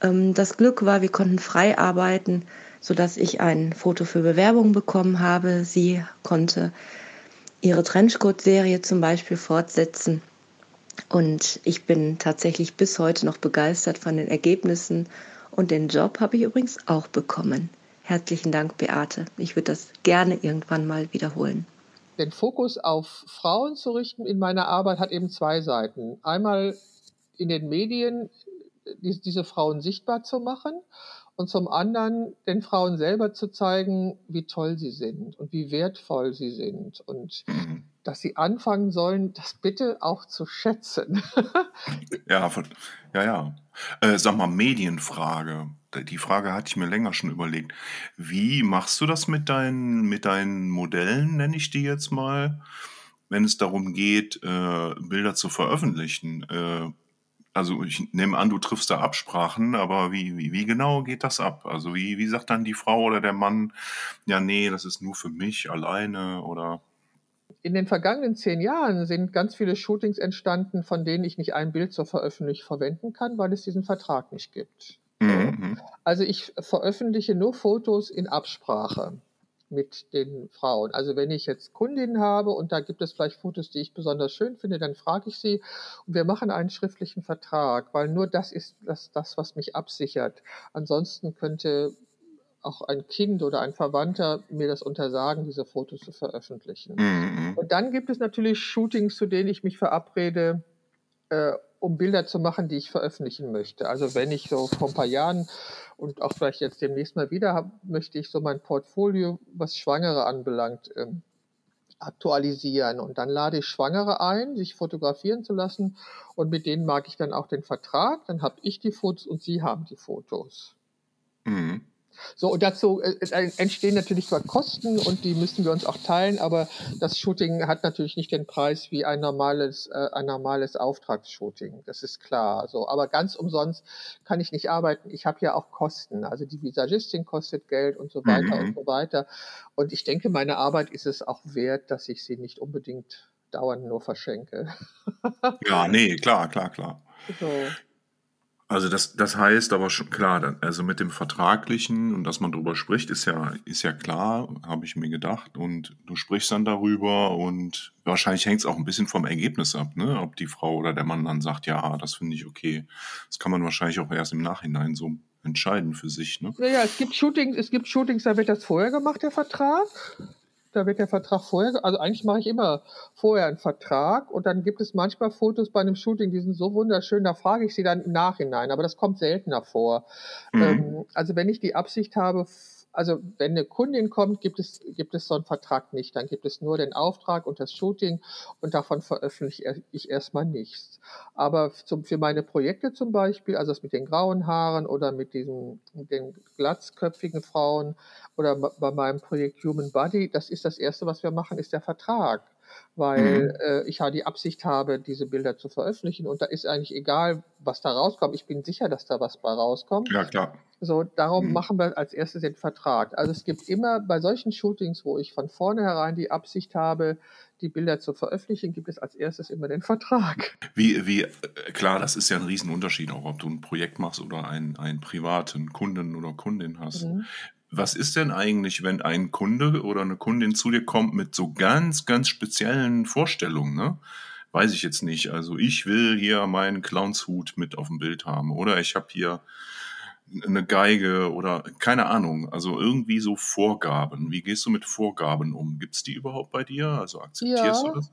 Speaker 8: Ähm, das Glück war, wir konnten frei arbeiten sodass ich ein Foto für Bewerbung bekommen habe. Sie konnte ihre Trenchcoat-Serie zum Beispiel fortsetzen. Und ich bin tatsächlich bis heute noch begeistert von den Ergebnissen. Und den Job habe ich übrigens auch bekommen. Herzlichen Dank, Beate. Ich würde das gerne irgendwann mal wiederholen.
Speaker 2: Den Fokus auf Frauen zu richten in meiner Arbeit hat eben zwei Seiten. Einmal in den Medien diese Frauen sichtbar zu machen und zum anderen den Frauen selber zu zeigen, wie toll sie sind und wie wertvoll sie sind und mhm. dass sie anfangen sollen, das bitte auch zu schätzen.
Speaker 4: ja, ja, ja. Äh, sag mal, Medienfrage. Die Frage hatte ich mir länger schon überlegt. Wie machst du das mit deinen, mit deinen Modellen, nenne ich die jetzt mal, wenn es darum geht, äh, Bilder zu veröffentlichen? Äh, also ich nehme an, du triffst da Absprachen, aber wie, wie, wie genau geht das ab? Also wie, wie sagt dann die Frau oder der Mann, ja, nee, das ist nur für mich alleine oder?
Speaker 2: In den vergangenen zehn Jahren sind ganz viele Shootings entstanden, von denen ich nicht ein Bild zur Veröffentlichung verwenden kann, weil es diesen Vertrag nicht gibt. Mhm. Also ich veröffentliche nur Fotos in Absprache mit den Frauen. Also wenn ich jetzt Kundinnen habe und da gibt es vielleicht Fotos, die ich besonders schön finde, dann frage ich sie und wir machen einen schriftlichen Vertrag, weil nur das ist das, das was mich absichert. Ansonsten könnte auch ein Kind oder ein Verwandter mir das untersagen, diese Fotos zu veröffentlichen. Mhm. Und dann gibt es natürlich Shootings, zu denen ich mich verabrede, äh, um Bilder zu machen, die ich veröffentlichen möchte. Also wenn ich so vor ein paar Jahren und auch vielleicht jetzt demnächst mal wieder habe, möchte ich so mein Portfolio, was Schwangere anbelangt, ähm, aktualisieren. Und dann lade ich Schwangere ein, sich fotografieren zu lassen. Und mit denen mag ich dann auch den Vertrag. Dann habe ich die Fotos und sie haben die Fotos. Mhm. So, und dazu äh, entstehen natürlich zwar Kosten und die müssen wir uns auch teilen, aber das Shooting hat natürlich nicht den Preis wie ein normales, äh, ein normales Auftragsshooting. Das ist klar. So, aber ganz umsonst kann ich nicht arbeiten. Ich habe ja auch Kosten. Also die Visagistin kostet Geld und so weiter mhm. und so weiter. Und ich denke, meine Arbeit ist es auch wert, dass ich sie nicht unbedingt dauernd nur verschenke.
Speaker 4: ja, nee, klar, klar, klar. So. Also das, das heißt aber schon klar, also mit dem Vertraglichen und dass man darüber spricht, ist ja, ist ja klar, habe ich mir gedacht. Und du sprichst dann darüber und wahrscheinlich hängt es auch ein bisschen vom Ergebnis ab, ne? Ob die Frau oder der Mann dann sagt, ja, das finde ich okay. Das kann man wahrscheinlich auch erst im Nachhinein so entscheiden für sich, ne?
Speaker 2: Ja, ja, es gibt Shootings, es gibt Shootings, da wird das vorher gemacht, der Vertrag da wird der Vertrag vorher, also eigentlich mache ich immer vorher einen Vertrag und dann gibt es manchmal Fotos bei einem Shooting, die sind so wunderschön, da frage ich sie dann im Nachhinein, aber das kommt seltener vor. Mhm. Ähm, also wenn ich die Absicht habe, also wenn eine Kundin kommt, gibt es, gibt es so einen Vertrag nicht. Dann gibt es nur den Auftrag und das Shooting und davon veröffentliche ich erstmal nichts. Aber zum, für meine Projekte zum Beispiel, also das mit den grauen Haaren oder mit diesen den glatzköpfigen Frauen oder bei meinem Projekt Human Body, das ist das Erste, was wir machen, ist der Vertrag weil mhm. äh, ich ja die Absicht habe, diese Bilder zu veröffentlichen. Und da ist eigentlich egal, was da rauskommt. Ich bin sicher, dass da was bei rauskommt.
Speaker 4: Ja, klar.
Speaker 2: So, darum mhm. machen wir als erstes den Vertrag. Also es gibt immer bei solchen Shootings, wo ich von vornherein die Absicht habe, die Bilder zu veröffentlichen, gibt es als erstes immer den Vertrag.
Speaker 4: Wie, wie, äh, klar, das ist ja ein Riesenunterschied, auch ob du ein Projekt machst oder einen, einen privaten Kunden oder Kundin hast. Mhm was ist denn eigentlich, wenn ein Kunde oder eine Kundin zu dir kommt mit so ganz, ganz speziellen Vorstellungen, ne? Weiß ich jetzt nicht. Also ich will hier meinen Clownshut mit auf dem Bild haben oder ich habe hier eine Geige oder keine Ahnung, also irgendwie so Vorgaben. Wie gehst du mit Vorgaben um? Gibt es die überhaupt bei dir? Also akzeptierst ja, du das?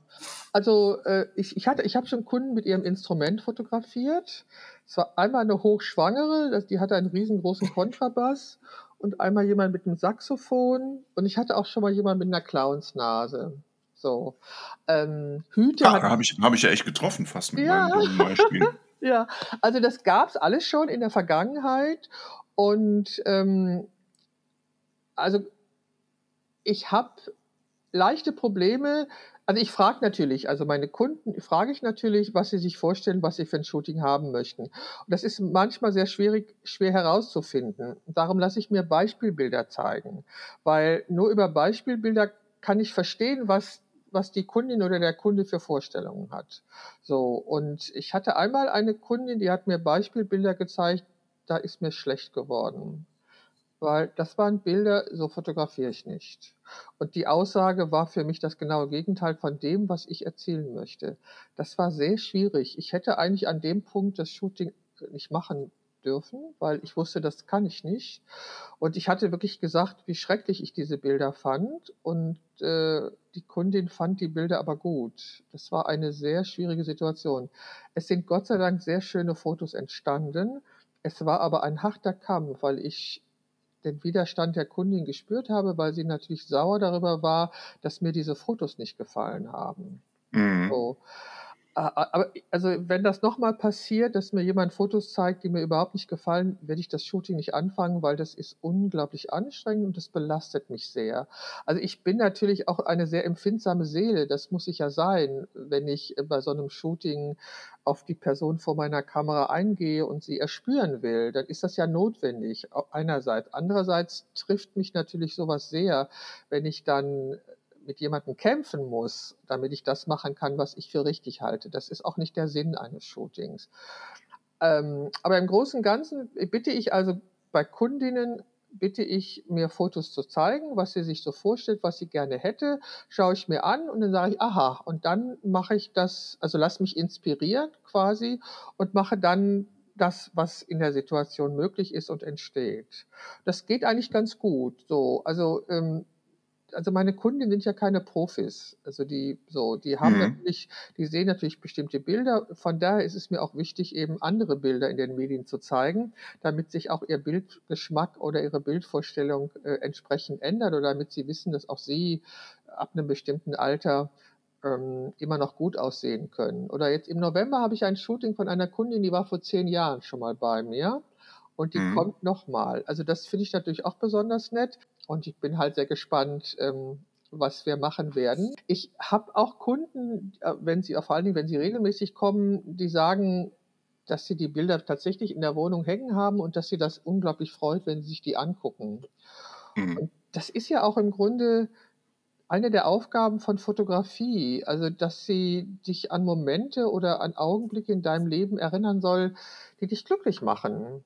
Speaker 2: Also äh, ich, ich, ich habe schon Kunden mit ihrem Instrument fotografiert. Es war einmal eine Hochschwangere, die hatte einen riesengroßen Kontrabass und einmal jemand mit einem Saxophon und ich hatte auch schon mal jemand mit einer Clownsnase. So. Ähm,
Speaker 4: Hüte. Ja, habe ich, hab ich ja echt getroffen, fast mit ja. meinem Beispiel.
Speaker 2: ja, also das gab es alles schon in der Vergangenheit. Und ähm, also ich habe leichte Probleme, also ich frage natürlich, also meine Kunden frage ich natürlich, was sie sich vorstellen, was sie für ein Shooting haben möchten. Und das ist manchmal sehr schwierig, schwer herauszufinden. Darum lasse ich mir Beispielbilder zeigen, weil nur über Beispielbilder kann ich verstehen, was was die Kundin oder der Kunde für Vorstellungen hat. So und ich hatte einmal eine Kundin, die hat mir Beispielbilder gezeigt, da ist mir schlecht geworden weil das waren Bilder, so fotografiere ich nicht. Und die Aussage war für mich das genaue Gegenteil von dem, was ich erzählen möchte. Das war sehr schwierig. Ich hätte eigentlich an dem Punkt das Shooting nicht machen dürfen, weil ich wusste, das kann ich nicht. Und ich hatte wirklich gesagt, wie schrecklich ich diese Bilder fand. Und äh, die Kundin fand die Bilder aber gut. Das war eine sehr schwierige Situation. Es sind Gott sei Dank sehr schöne Fotos entstanden. Es war aber ein harter Kampf, weil ich den Widerstand der Kundin gespürt habe, weil sie natürlich sauer darüber war, dass mir diese Fotos nicht gefallen haben. Mhm. So. Ah, ah, aber also wenn das nochmal passiert, dass mir jemand Fotos zeigt, die mir überhaupt nicht gefallen, werde ich das Shooting nicht anfangen, weil das ist unglaublich anstrengend und das belastet mich sehr. Also ich bin natürlich auch eine sehr empfindsame Seele, das muss ich ja sein, wenn ich bei so einem Shooting auf die Person vor meiner Kamera eingehe und sie erspüren will, dann ist das ja notwendig, einerseits. Andererseits trifft mich natürlich sowas sehr, wenn ich dann mit jemandem kämpfen muss, damit ich das machen kann, was ich für richtig halte. Das ist auch nicht der Sinn eines Shootings. Ähm, aber im Großen und Ganzen bitte ich also bei Kundinnen, bitte ich mir Fotos zu zeigen, was sie sich so vorstellt, was sie gerne hätte, schaue ich mir an und dann sage ich, aha, und dann mache ich das, also lass mich inspirieren quasi und mache dann das, was in der Situation möglich ist und entsteht. Das geht eigentlich ganz gut. So, also ähm, also meine Kunden sind ja keine Profis. Also die so, die haben mhm. natürlich, die sehen natürlich bestimmte Bilder. Von daher ist es mir auch wichtig, eben andere Bilder in den Medien zu zeigen, damit sich auch ihr Bildgeschmack oder ihre Bildvorstellung äh, entsprechend ändert oder damit sie wissen, dass auch sie ab einem bestimmten Alter ähm, immer noch gut aussehen können. Oder jetzt im November habe ich ein Shooting von einer Kundin, die war vor zehn Jahren schon mal bei mir und die mhm. kommt nochmal. Also das finde ich natürlich auch besonders nett und ich bin halt sehr gespannt, ähm, was wir machen werden. Ich habe auch Kunden, äh, wenn sie, vor allen Dingen, wenn sie regelmäßig kommen, die sagen, dass sie die Bilder tatsächlich in der Wohnung hängen haben und dass sie das unglaublich freut, wenn sie sich die angucken. Mhm. Und das ist ja auch im Grunde eine der Aufgaben von Fotografie, also dass sie dich an Momente oder an Augenblicke in deinem Leben erinnern soll, die dich glücklich machen.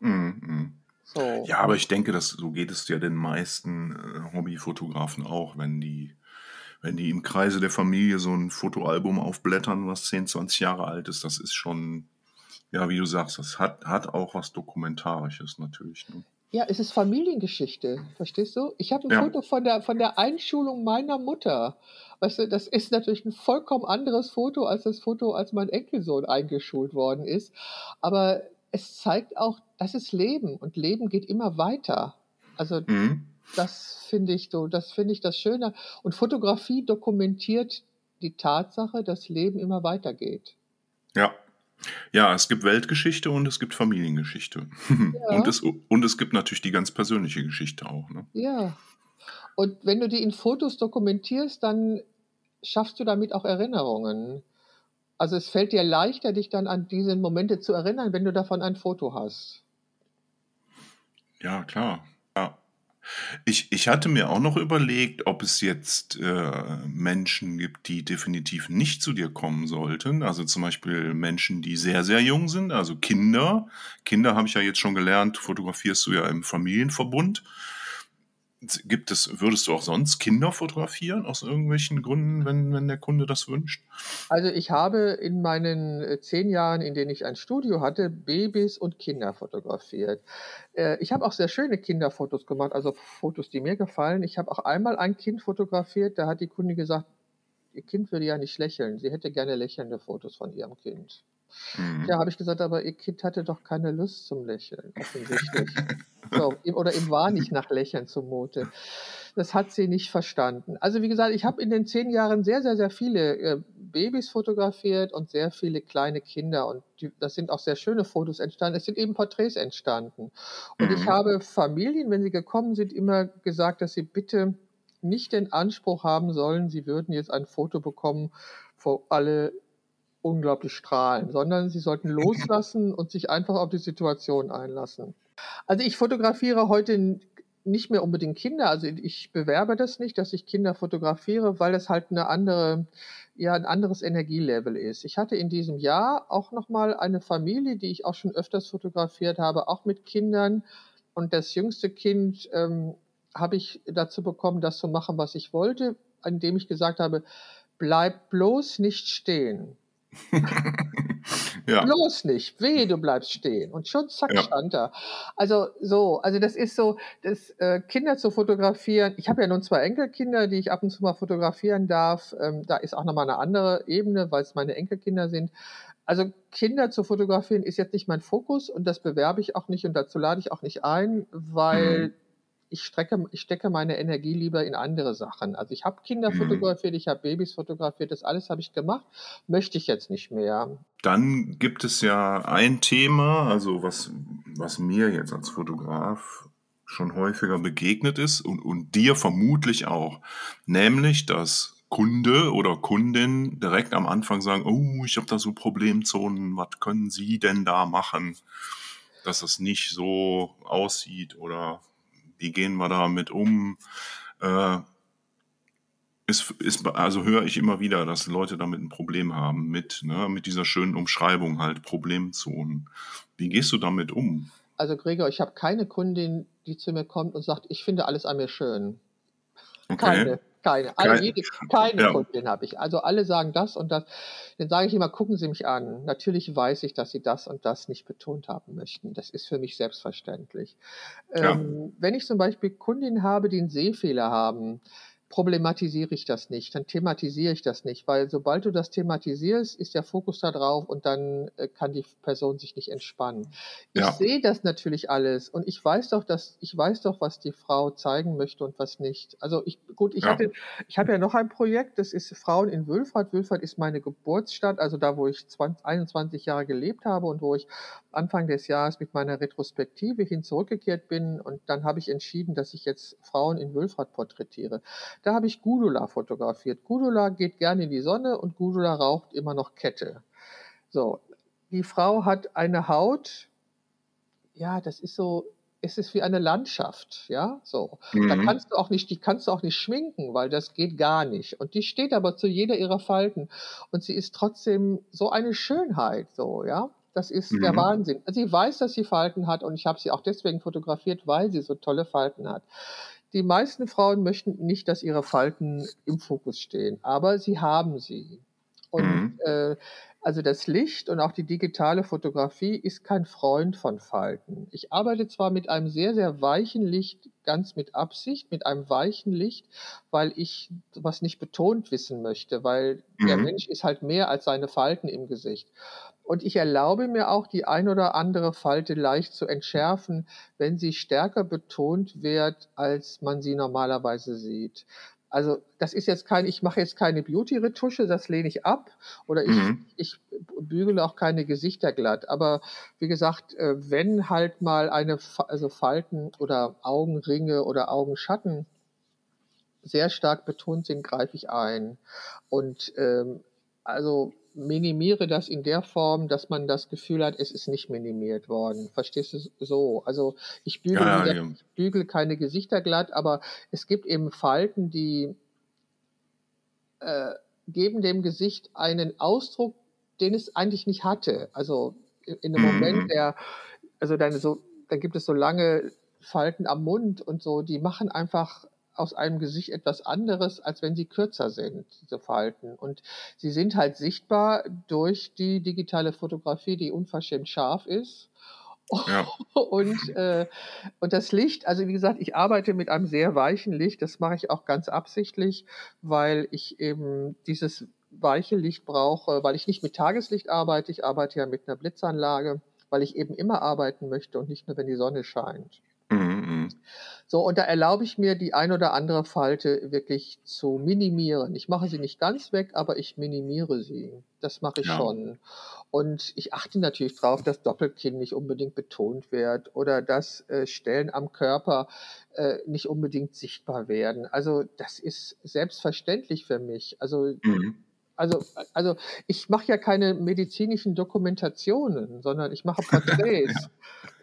Speaker 4: Mhm. mhm. So. Ja, aber ich denke, dass so geht es ja den meisten äh, Hobbyfotografen auch, wenn die, wenn die im Kreise der Familie so ein Fotoalbum aufblättern, was 10, 20 Jahre alt ist, das ist schon, ja, wie du sagst, das hat, hat auch was Dokumentarisches natürlich. Ne?
Speaker 2: Ja, es ist Familiengeschichte, verstehst du? Ich habe ein ja. Foto von der, von der Einschulung meiner Mutter. Weißt du, das ist natürlich ein vollkommen anderes Foto als das Foto, als mein Enkelsohn eingeschult worden ist. Aber es zeigt auch, das ist Leben und Leben geht immer weiter. Also mhm. das finde ich so, das finde ich das Schöne. Und Fotografie dokumentiert die Tatsache, dass Leben immer weitergeht.
Speaker 4: Ja. Ja, es gibt Weltgeschichte und es gibt Familiengeschichte. Ja. Und, es, und es gibt natürlich die ganz persönliche Geschichte auch. Ne?
Speaker 2: Ja. Und wenn du die in Fotos dokumentierst, dann schaffst du damit auch Erinnerungen. Also es fällt dir leichter, dich dann an diese Momente zu erinnern, wenn du davon ein Foto hast.
Speaker 4: Ja, klar. Ja. Ich, ich hatte mir auch noch überlegt, ob es jetzt äh, Menschen gibt, die definitiv nicht zu dir kommen sollten. Also zum Beispiel Menschen, die sehr, sehr jung sind, also Kinder. Kinder habe ich ja jetzt schon gelernt, fotografierst du ja im Familienverbund. Gibt es, würdest du auch sonst Kinder fotografieren aus irgendwelchen Gründen, wenn, wenn der Kunde das wünscht?
Speaker 2: Also ich habe in meinen äh, zehn Jahren, in denen ich ein Studio hatte, Babys und Kinder fotografiert. Äh, ich habe auch sehr schöne Kinderfotos gemacht, also Fotos, die mir gefallen. Ich habe auch einmal ein Kind fotografiert, da hat die Kunde gesagt, ihr Kind würde ja nicht lächeln. Sie hätte gerne lächelnde Fotos von ihrem Kind. Mhm. Ja, habe ich gesagt, aber ihr Kind hatte doch keine Lust zum Lächeln, offensichtlich. so, oder ihm war nicht nach Lächeln zumute. Das hat sie nicht verstanden. Also wie gesagt, ich habe in den zehn Jahren sehr, sehr, sehr viele äh, Babys fotografiert und sehr viele kleine Kinder. Und die, das sind auch sehr schöne Fotos entstanden. Es sind eben Porträts entstanden. Und mhm. ich habe Familien, wenn sie gekommen sind, immer gesagt, dass sie bitte nicht den Anspruch haben sollen, sie würden jetzt ein Foto bekommen, wo alle unglaublich strahlen, sondern sie sollten loslassen und sich einfach auf die Situation einlassen. Also ich fotografiere heute nicht mehr unbedingt Kinder, also ich bewerbe das nicht, dass ich Kinder fotografiere, weil es halt eine andere, ja, ein anderes Energielevel ist. Ich hatte in diesem Jahr auch nochmal eine Familie, die ich auch schon öfters fotografiert habe, auch mit Kindern. Und das jüngste Kind ähm, habe ich dazu bekommen, das zu machen, was ich wollte, indem ich gesagt habe, bleib bloß nicht stehen. ja. Bloß nicht. Wehe, du bleibst stehen. Und schon zack, ja. stand er. Also so, also das ist so, das äh, Kinder zu fotografieren. Ich habe ja nun zwei Enkelkinder, die ich ab und zu mal fotografieren darf. Ähm, da ist auch nochmal eine andere Ebene, weil es meine Enkelkinder sind. Also Kinder zu fotografieren ist jetzt nicht mein Fokus und das bewerbe ich auch nicht und dazu lade ich auch nicht ein, weil mhm ich, strecke, ich stecke meine Energie lieber in andere Sachen. Also ich habe Kinder
Speaker 4: Mhm.
Speaker 2: fotografiert, ich habe Babys fotografiert, das alles habe ich gemacht, möchte ich jetzt nicht mehr.
Speaker 4: Dann gibt es ja ein Thema, also was, was mir jetzt als Fotograf schon häufiger begegnet ist und, und dir vermutlich auch, nämlich dass Kunde oder Kundin direkt am Anfang sagen, oh, ich habe da so Problemzonen, was können Sie denn da machen, dass es nicht so aussieht oder wie gehen wir damit um? Äh, ist, ist, also höre ich immer wieder, dass Leute damit ein Problem haben mit, ne, mit dieser schönen Umschreibung halt Problemzonen. Wie gehst du damit um?
Speaker 2: Also Gregor, ich habe keine Kundin, die zu mir kommt und sagt, ich finde alles an mir schön.
Speaker 4: Okay.
Speaker 2: Keine, keine. Alle,
Speaker 4: Kein-
Speaker 2: jede, keine
Speaker 4: Ja.
Speaker 2: Kundin habe ich. Also alle sagen das und das. Dann sage ich immer, gucken Sie mich an. Natürlich weiß ich, dass Sie das und das nicht betont haben möchten. Das ist für mich selbstverständlich.
Speaker 4: Ja.
Speaker 2: Ähm, wenn ich zum Beispiel Kundinnen habe, die einen Sehfehler haben, problematisiere ich das nicht, dann thematisiere ich das nicht, weil sobald du das thematisierst, ist der Fokus da drauf und dann äh, kann die Person sich nicht entspannen. Ich
Speaker 4: Ja.
Speaker 2: sehe das natürlich alles und ich weiß doch, dass ich weiß doch, was die Frau zeigen möchte und was nicht. Also ich gut, ich
Speaker 4: Ja.
Speaker 2: hatte ich habe ja noch ein Projekt, das ist Frauen in Wülfrath. Wülfrath ist meine Geburtsstadt, also da, wo ich 20, 21 Jahre gelebt habe und wo ich Anfang des Jahres mit meiner Retrospektive hin zurückgekehrt bin. Und dann habe ich entschieden, dass ich jetzt Frauen in Wülfrath porträtiere. Da habe ich Gudula fotografiert. Gudula geht gerne in die Sonne und Gudula raucht immer noch Kette. So, die Frau hat eine Haut, ja, das ist so, es ist wie eine Landschaft, ja, so. Da
Speaker 4: Mhm.
Speaker 2: kannst du auch nicht, die kannst du auch nicht schminken, weil das geht gar nicht. Und die steht aber zu jeder ihrer Falten. Und sie ist trotzdem so eine Schönheit, so, ja. Das ist der
Speaker 4: Mhm.
Speaker 2: Wahnsinn. Sie weiß, dass sie Falten hat und ich habe sie auch deswegen fotografiert, weil sie so tolle Falten hat. Die meisten Frauen möchten nicht, dass ihre Falten im Fokus stehen, aber sie haben sie. Und
Speaker 4: Mhm.
Speaker 2: äh, also das Licht und auch die digitale Fotografie ist kein Freund von Falten. Ich arbeite zwar mit einem sehr, sehr weichen Licht, ganz mit Absicht, mit einem weichen Licht, weil ich was nicht betont wissen möchte, weil der
Speaker 4: Mhm.
Speaker 2: Mensch ist halt mehr als seine Falten im Gesicht. Und ich erlaube mir auch, die ein oder andere Falte leicht zu entschärfen, wenn sie stärker betont wird, als man sie normalerweise sieht. Also das ist jetzt kein, ich mache jetzt keine Beauty-Retusche, das lehne ich ab. Oder ich,
Speaker 4: Mhm.
Speaker 2: ich bügele auch keine Gesichter glatt. Aber wie gesagt, äh, wenn halt mal eine, also Falten oder Augenringe oder Augenschatten sehr stark betont sind, greife ich ein. Und ähm, also minimiere das in der Form, dass man das Gefühl hat, es ist nicht minimiert worden. Verstehst du so? Also ich bügel,
Speaker 4: Ja,
Speaker 2: wie
Speaker 4: ja,
Speaker 2: bügel keine Gesichter glatt, aber es gibt eben Falten, die äh, geben dem Gesicht einen Ausdruck, den es eigentlich nicht hatte. Also in in einem
Speaker 4: Mhm.
Speaker 2: Moment, der, also dann so, dann gibt es so lange Falten am Mund und so, die machen einfach aus einem Gesicht etwas anderes, als wenn sie kürzer sind, diese Falten. Und sie sind halt sichtbar durch die digitale Fotografie, die unverschämt scharf ist.
Speaker 4: Ja.
Speaker 2: Und, äh, und das Licht, also wie gesagt, ich arbeite mit einem sehr weichen Licht, das mache ich auch ganz absichtlich, weil ich eben dieses weiche Licht brauche, weil ich nicht mit Tageslicht arbeite, ich arbeite ja mit einer Blitzanlage, weil ich eben immer arbeiten möchte und nicht nur, wenn die Sonne scheint.
Speaker 4: Mhm.
Speaker 2: So, und da erlaube ich mir, die ein oder andere Falte wirklich zu minimieren. Ich mache sie nicht ganz weg, aber ich minimiere sie. Das mache ich
Speaker 4: Ja.
Speaker 2: schon. Und ich achte natürlich darauf, dass Doppelkinn nicht unbedingt betont wird oder dass äh, Stellen am Körper äh, nicht unbedingt sichtbar werden. Also das ist selbstverständlich für mich. Also
Speaker 4: Mhm.
Speaker 2: Also, also ich mache ja keine medizinischen Dokumentationen, sondern ich mache Porträts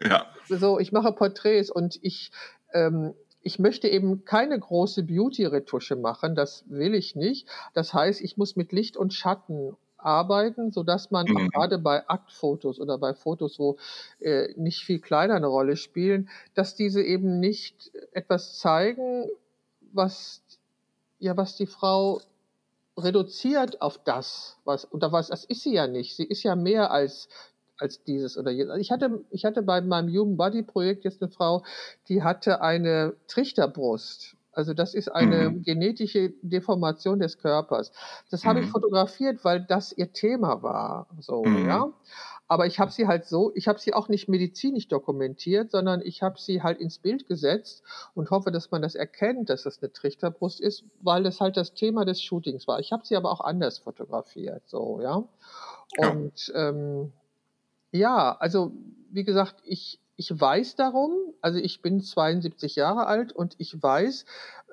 Speaker 4: Ja.
Speaker 2: so, ich mache Porträts und ich, ähm, ich möchte eben keine große Beauty-Retusche machen, das will ich nicht. Das heißt, ich muss mit Licht und Schatten arbeiten, sodass man
Speaker 4: Mhm.
Speaker 2: gerade bei Aktfotos oder bei Fotos, wo äh, nicht viel Kleider eine Rolle spielen, dass diese eben nicht etwas zeigen, was, ja, was die Frau reduziert auf das, was, oder was, das ist sie ja nicht. Sie ist ja mehr als, als dieses oder jenes. Also ich hatte, ich hatte bei meinem Human Body Projekt jetzt eine Frau, die hatte eine Trichterbrust. Also das ist eine
Speaker 4: Mhm.
Speaker 2: genetische Deformation des Körpers. Das habe ich
Speaker 4: Mhm.
Speaker 2: fotografiert, weil das ihr Thema war, so,
Speaker 4: Mhm.
Speaker 2: ja. Aber ich habe sie halt so, ich habe sie auch nicht medizinisch dokumentiert, sondern ich habe sie halt ins Bild gesetzt und hoffe, dass man das erkennt, dass das eine Trichterbrust ist, weil das halt das Thema des Shootings war. Ich habe sie aber auch anders fotografiert, so, ja. Und ja, ähm, ja also wie gesagt, ich, ich weiß darum, also ich bin 72 Jahre alt und ich weiß,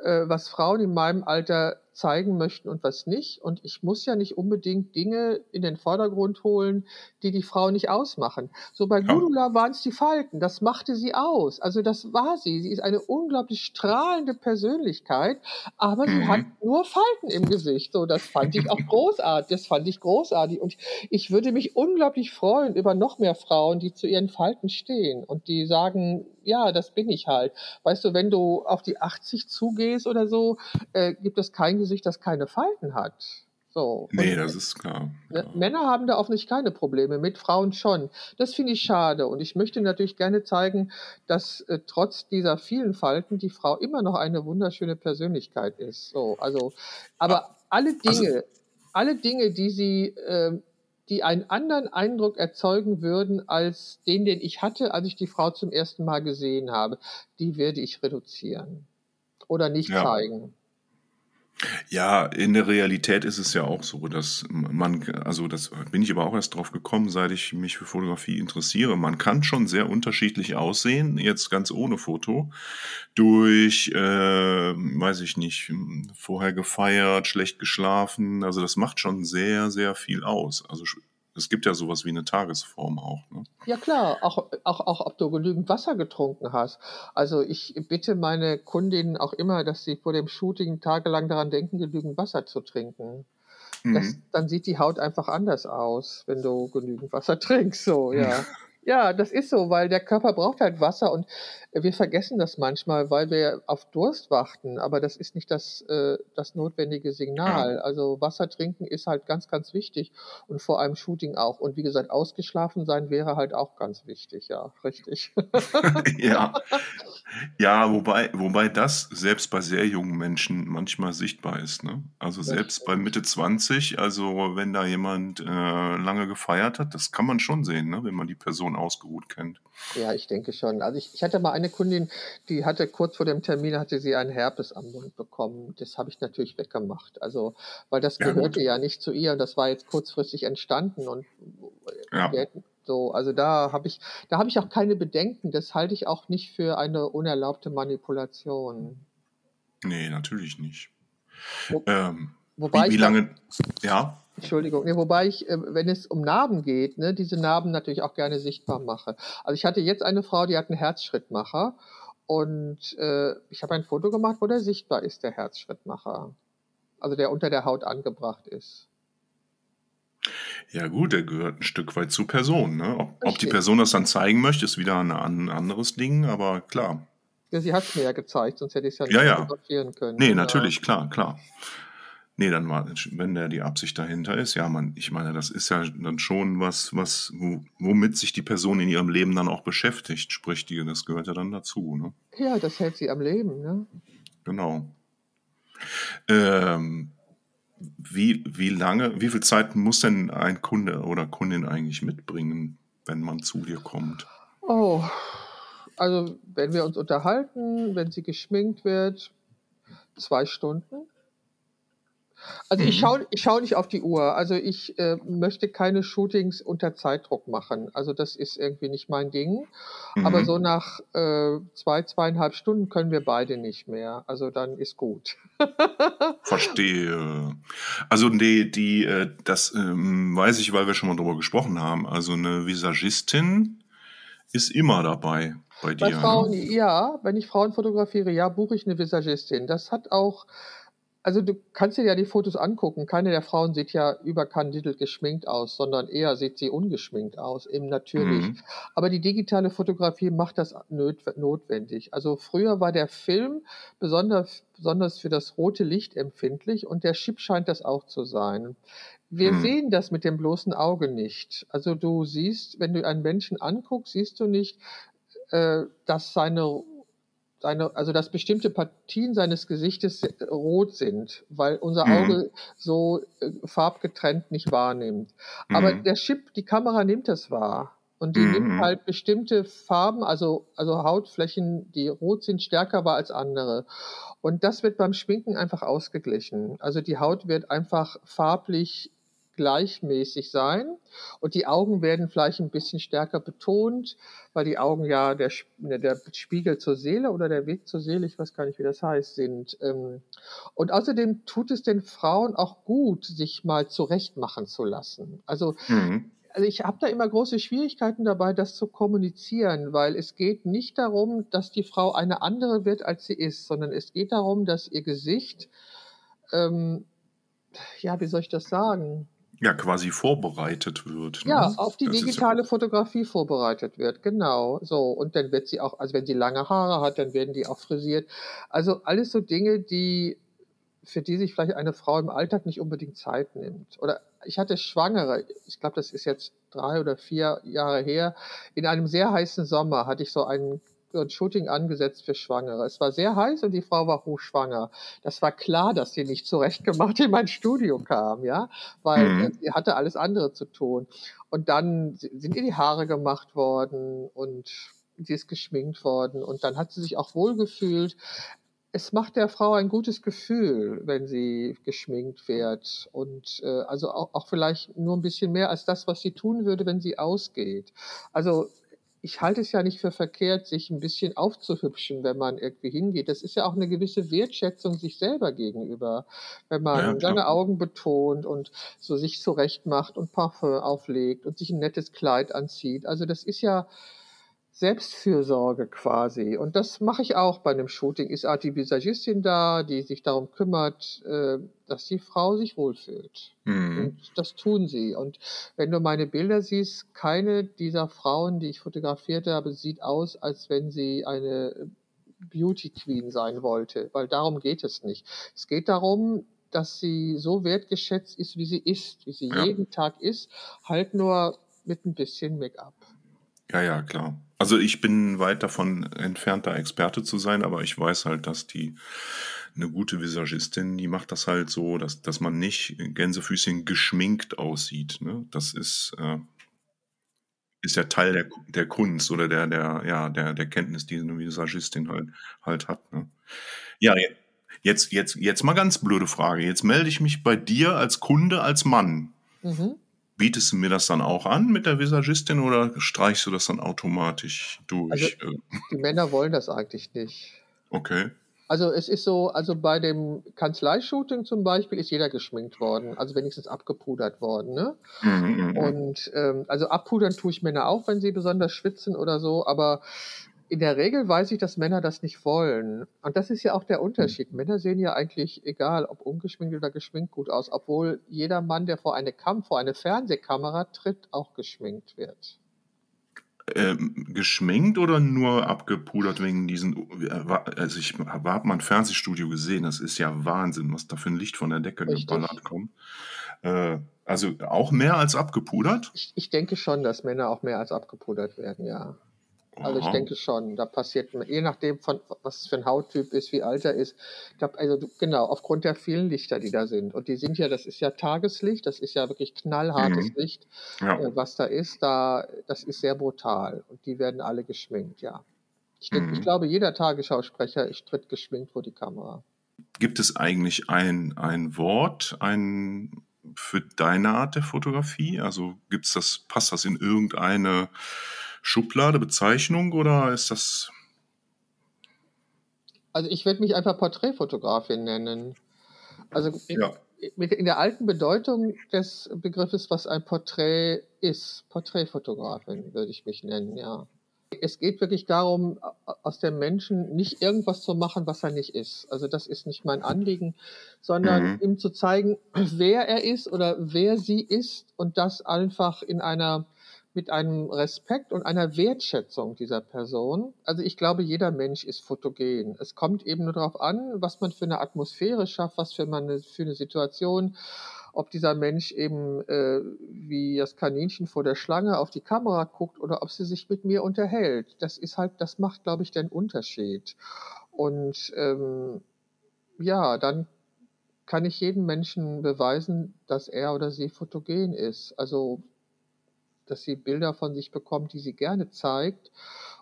Speaker 2: äh, was Frauen in meinem Alter zeigen möchten und was nicht. Und ich muss ja nicht unbedingt Dinge in den Vordergrund holen, die die Frau nicht ausmachen. So bei Gudula waren es die Falten, das machte sie aus. Also das war sie. Sie ist eine unglaublich strahlende Persönlichkeit, aber sie hat mhm. nur Falten im Gesicht. So, das fand ich auch großartig. Das fand ich großartig. Und ich würde mich unglaublich freuen über noch mehr Frauen, die zu ihren Falten stehen und die sagen, ja, das bin ich halt. Weißt du, wenn du auf die 80 zugehst oder so, äh, gibt es kein Gesicht, das keine Falten hat. So.
Speaker 4: Nee, und, das ist klar.
Speaker 2: Ja. Männer haben da offensichtlich keine Probleme, mit Frauen schon. Das finde ich schade. Und ich möchte natürlich gerne zeigen, dass äh, trotz dieser vielen Falten die Frau immer noch eine wunderschöne Persönlichkeit ist. So, also, aber ah, alle also Dinge, also, alle Dinge, die sie äh, die einen anderen Eindruck erzeugen würden als den, den ich hatte, als ich die Frau zum ersten Mal gesehen habe. Die werde ich reduzieren oder nicht ja. zeigen.
Speaker 4: Ja, in der Realität ist es ja auch so, dass man, also das bin ich aber auch erst drauf gekommen, seit ich mich für Fotografie interessiere. Man kann schon sehr unterschiedlich aussehen, jetzt ganz ohne Foto, durch, äh, weiß ich nicht, vorher gefeiert, schlecht geschlafen. Also das macht schon sehr, sehr viel aus. Also es gibt ja sowas wie eine Tagesform auch. Ne?
Speaker 2: Ja klar, auch, auch, auch ob du genügend Wasser getrunken hast. Also ich bitte meine Kundinnen auch immer, dass sie vor dem Shooting tagelang daran denken, genügend Wasser zu trinken. Das, mhm. dann sieht die Haut einfach anders aus, wenn du genügend Wasser trinkst. So, ja. Ja, das ist so, weil der Körper braucht halt Wasser und wir vergessen das manchmal, weil wir auf Durst warten, aber das ist nicht das, äh, das notwendige Signal. Also Wasser trinken ist halt ganz, ganz wichtig und vor einem Shooting auch. Und wie gesagt, ausgeschlafen sein wäre halt auch ganz wichtig, ja, richtig.
Speaker 4: ja. Ja, wobei, wobei das selbst bei sehr jungen Menschen manchmal sichtbar ist. Ne? Also selbst bei Mitte 20, also wenn da jemand äh, lange gefeiert hat, das kann man schon sehen, ne? wenn man die Person ausgeruht kennt.
Speaker 2: Ja, ich denke schon. Also ich, ich hatte mal eine Kundin, die hatte kurz vor dem Termin hatte sie einen Herpes am Mund bekommen. Das habe ich natürlich weggemacht. Also, weil das ja, gehörte gut. ja nicht zu ihr und das war jetzt kurzfristig entstanden und ja. so, also da habe ich, da habe ich auch keine Bedenken. Das halte ich auch nicht für eine unerlaubte Manipulation.
Speaker 4: Nee, natürlich nicht. Wo, ähm, wobei wie, wie lange, ja?
Speaker 2: Entschuldigung, ja, wobei ich, äh, wenn es um Narben geht, ne, diese Narben natürlich auch gerne sichtbar mache. Also ich hatte jetzt eine Frau, die hat einen Herzschrittmacher und äh, ich habe ein Foto gemacht, wo der sichtbar ist, der Herzschrittmacher. Also der unter der Haut angebracht ist.
Speaker 4: Ja gut, der gehört ein Stück weit zur Person. Ne? Ob, ob die Person das dann zeigen möchte, ist wieder ein, ein anderes Ding, aber klar.
Speaker 2: Ja, sie hat es mir ja gezeigt, sonst hätte ich es ja
Speaker 4: nicht ja, fotografieren können. Nee, natürlich, klar, klar. Nee, dann war, wenn der die Absicht dahinter ist, ja, man, ich meine, das ist ja dann schon was, was, womit sich die Person in ihrem Leben dann auch beschäftigt, sprich, die, das gehört ja dann dazu, ne?
Speaker 2: Ja, das hält sie am Leben, ne?
Speaker 4: Genau. Ähm, wie, wie lange, wie viel Zeit muss denn ein Kunde oder Kundin eigentlich mitbringen, wenn man zu dir kommt?
Speaker 2: Oh, also wenn wir uns unterhalten, wenn sie geschminkt wird, zwei Stunden. Also ich mhm. schaue ich schau nicht auf die Uhr. Also ich äh, möchte keine Shootings unter Zeitdruck machen. Also das ist irgendwie nicht mein Ding. Mhm. Aber so nach äh, zwei, zweieinhalb Stunden können wir beide nicht mehr. Also dann ist gut.
Speaker 4: Verstehe. Also die, die, äh, das ähm, weiß ich, weil wir schon mal drüber gesprochen haben. Also eine Visagistin ist immer dabei bei dir. Bei
Speaker 2: ne? Frauen? Ja, wenn ich Frauen fotografiere, ja, buche ich eine Visagistin. Das hat auch also du kannst dir ja die Fotos angucken. Keine der Frauen sieht ja überkandidelt geschminkt aus, sondern eher sieht sie ungeschminkt aus, eben natürlich. Mhm. Aber die digitale Fotografie macht das notwendig. Also früher war der Film besonders, besonders für das rote Licht empfindlich und der Chip scheint das auch zu sein. Wir mhm. sehen das mit dem bloßen Auge nicht. Also du siehst, wenn du einen Menschen anguckst, siehst du nicht, äh, dass seine seine, also dass bestimmte Partien seines Gesichtes rot sind, weil unser
Speaker 4: Mhm.
Speaker 2: Auge so äh, farbgetrennt nicht wahrnimmt. Aber
Speaker 4: Mhm.
Speaker 2: der Chip, die Kamera nimmt es wahr. Und die
Speaker 4: Mhm,
Speaker 2: nimmt
Speaker 4: mhm.
Speaker 2: halt bestimmte Farben, also, also Hautflächen, die rot sind, stärker wahr als andere. Und das wird beim Schminken einfach ausgeglichen. Also die Haut wird einfach farblich gleichmäßig sein und die Augen werden vielleicht ein bisschen stärker betont, weil die Augen ja der, ne, der Spiegel zur Seele oder der Weg zur Seele, ich weiß gar nicht, wie das heißt, sind. Ähm, Und außerdem tut es den Frauen auch gut, sich mal zurechtmachen zu lassen. Also
Speaker 4: Mhm.
Speaker 2: also ich habe da immer große Schwierigkeiten dabei, das zu kommunizieren, weil es geht nicht darum, dass die Frau eine andere wird, als sie ist, sondern es geht darum, dass ihr Gesicht, ähm, ja, wie soll ich das sagen?
Speaker 4: Ja, quasi vorbereitet wird.
Speaker 2: Ja,
Speaker 4: Ne?
Speaker 2: auf die
Speaker 4: Das ist ja-
Speaker 2: digitale Fotografie vorbereitet wird, genau. So, und dann wird sie auch, also wenn sie lange Haare hat, dann werden die auch frisiert. Also alles so Dinge, die, für die sich vielleicht eine Frau im Alltag nicht unbedingt Zeit nimmt. Oder ich hatte Schwangere, ich glaube, das ist jetzt drei oder vier Jahre her, in einem sehr heißen Sommer hatte ich so ein, so ein Shooting angesetzt für Schwangere. Es war sehr heiß und die Frau war hochschwanger. Das war klar, dass sie nicht zurechtgemacht in mein Studio kam, ja, weil
Speaker 4: Mhm.
Speaker 2: äh, sie hatte alles andere zu tun. Und dann sind ihr die Haare gemacht worden und sie ist geschminkt worden und dann hat sie sich auch wohlgefühlt. Es macht der Frau ein gutes Gefühl, wenn sie geschminkt wird und äh, also auch, auch vielleicht nur ein bisschen mehr als das, was sie tun würde, wenn sie ausgeht. Also ich halte es ja nicht für verkehrt, sich ein bisschen aufzuhübschen, wenn man irgendwie hingeht. Das ist ja auch eine gewisse Wertschätzung sich selber gegenüber, wenn man
Speaker 4: Ja,
Speaker 2: seine. Augen betont und so sich zurecht macht und Parfum auflegt und sich ein nettes Kleid anzieht. Also das ist ja Selbstfürsorge quasi. Und das mache ich auch bei einem Shooting. Ist auch die Visagistin da, die sich darum kümmert, äh, dass die Frau sich wohlfühlt.
Speaker 4: Mhm.
Speaker 2: Und das tun sie. Und wenn du meine Bilder siehst, keine dieser Frauen, die ich fotografiert habe, sieht aus, als wenn sie eine Beauty Queen sein wollte, weil darum geht es nicht. Es geht darum, dass sie so wertgeschätzt ist, wie sie ist, wie sie
Speaker 4: Ja.
Speaker 2: jeden Tag ist, halt nur mit ein bisschen Make-up.
Speaker 4: Ja, ja, klar. Also ich bin weit davon entfernt, da Experte zu sein, aber ich weiß halt, dass die eine gute Visagistin, die macht das halt so, dass, dass man nicht Gänsefüßchen geschminkt aussieht. Ne? Das ist, äh, ist ja Teil der, der Kunst oder der, der, ja, der, der Kenntnis, die eine Visagistin halt, halt hat. Ne? Ja, je- jetzt, jetzt, jetzt mal ganz blöde Frage. Jetzt melde ich mich bei dir als Kunde, als Mann.
Speaker 2: Mhm.
Speaker 4: Bietest du mir das dann auch an mit der Visagistin oder streichst du das dann automatisch
Speaker 2: Also
Speaker 4: durch? äh,
Speaker 2: die Männer wollen das eigentlich nicht.
Speaker 4: okay.
Speaker 2: Also es ist so, also bei dem Kanzleishooting zum Beispiel ist jeder geschminkt worden, also wenigstens abgepudert worden. Ne?
Speaker 4: Mhm, mhm.
Speaker 2: Und ähm, also abpudern tue ich Männer auch, wenn sie besonders schwitzen oder so, aber in der Regel weiß ich, dass Männer das nicht wollen. Und das ist ja auch der Unterschied. Männer sehen ja eigentlich, egal ob ungeschminkt oder geschminkt, gut aus, obwohl jeder Mann, der vor eine Kam vor eine Fernsehkamera tritt, auch geschminkt wird.
Speaker 4: Ähm, geschminkt oder nur abgepudert wegen diesen. äh, Also, ich habe mal ein Fernsehstudio gesehen. Das ist ja Wahnsinn, was da für ein Licht von der Decke
Speaker 2: Richtig.
Speaker 4: geballert kommt. Äh, also auch mehr als abgepudert?
Speaker 2: Ich, ich denke schon, dass Männer auch mehr als abgepudert werden, ja. Also ich
Speaker 4: Aha.
Speaker 2: denke schon, da passiert, je nachdem, von, was es für ein Hauttyp ist, wie alt er ist. Ich glaube, also genau, aufgrund der vielen Lichter, die da sind. Und die sind ja, das ist ja Tageslicht, das ist ja wirklich knallhartes
Speaker 4: Mhm.
Speaker 2: Licht,
Speaker 4: Ja.
Speaker 2: äh, was da ist, da, das ist sehr brutal. Und die werden alle geschminkt, ja. Ich, denke, ich
Speaker 4: Mhm.
Speaker 2: glaube, jeder Tagesschausprecher tritt geschminkt vor die Kamera.
Speaker 4: Gibt es eigentlich ein, ein Wort ein, für deine Art der Fotografie? Also gibt's das, passt das in irgendeine Schublade, Bezeichnung oder ist das.
Speaker 2: Also ich würde mich einfach Porträtfotografin nennen. Also in,
Speaker 4: Ja.
Speaker 2: in der alten Bedeutung des Begriffes, was ein Porträt ist, Porträtfotografin würde ich mich nennen, ja. Es geht wirklich darum, aus dem Menschen nicht irgendwas zu machen, was er nicht ist. Also das ist nicht mein Anliegen, sondern
Speaker 4: Mhm.
Speaker 2: ihm zu zeigen, wer er ist oder wer sie ist und das einfach in einer mit einem Respekt und einer Wertschätzung dieser Person. Also ich glaube, jeder Mensch ist fotogen. Es kommt eben nur darauf an, was man für eine Atmosphäre schafft, was für, man, für eine Situation. ob dieser Mensch eben äh, wie das Kaninchen vor der Schlange auf die Kamera guckt oder ob sie sich mit mir unterhält. Das ist halt, das macht, glaube ich, den Unterschied. Und ähm, ja, dann kann ich jedem Menschen beweisen, dass er oder sie fotogen ist. Also, dass sie Bilder von sich bekommt, die sie gerne zeigt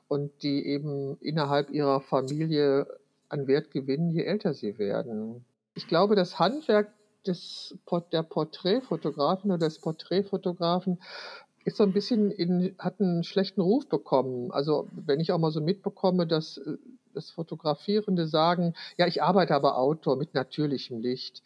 Speaker 2: und die eben innerhalb ihrer Familie an Wert gewinnen, je älter sie werden. Ich glaube, das Handwerk des, der Porträtfotografin oder des Porträtfotografen ist so ein bisschen in, hat einen schlechten Ruf bekommen. Also wenn ich auch mal so mitbekomme, dass das Fotografierende sagen, ja, ich arbeite aber Outdoor mit natürlichem Licht.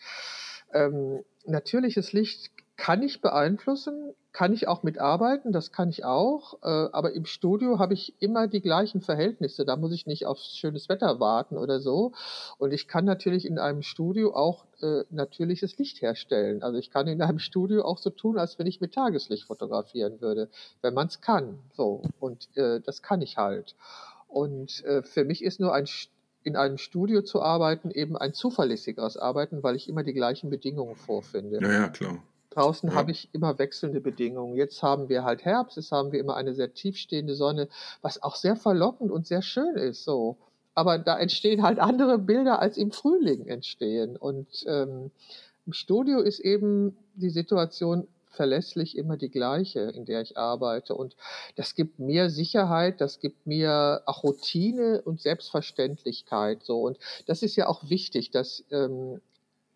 Speaker 2: Ähm, natürliches Licht kann ich beeinflussen, kann ich auch mitarbeiten, das kann ich auch, äh, aber im Studio habe ich immer die gleichen Verhältnisse, da muss ich nicht auf schönes Wetter warten oder so. Und ich kann natürlich in einem Studio auch äh, natürliches Licht herstellen. Also ich kann in einem Studio auch so tun, als wenn ich mit Tageslicht fotografieren würde, wenn man es kann. So, und äh, das kann ich halt. Und äh, für mich ist nur ein in einem Studio zu arbeiten eben ein zuverlässigeres Arbeiten, weil ich immer die gleichen Bedingungen vorfinde.
Speaker 4: Ja, ja, klar.
Speaker 2: Draußen
Speaker 4: Ja.
Speaker 2: habe ich immer wechselnde Bedingungen. Jetzt haben wir halt Herbst, jetzt haben wir immer eine sehr tiefstehende Sonne, was auch sehr verlockend und sehr schön ist. So. Aber da entstehen halt andere Bilder, als im Frühling entstehen. Und ähm, im Studio ist eben die Situation verlässlich immer die gleiche, in der ich arbeite. Und das gibt mir Sicherheit, das gibt mir auch Routine und Selbstverständlichkeit. So. Und das ist ja auch wichtig, dass ähm,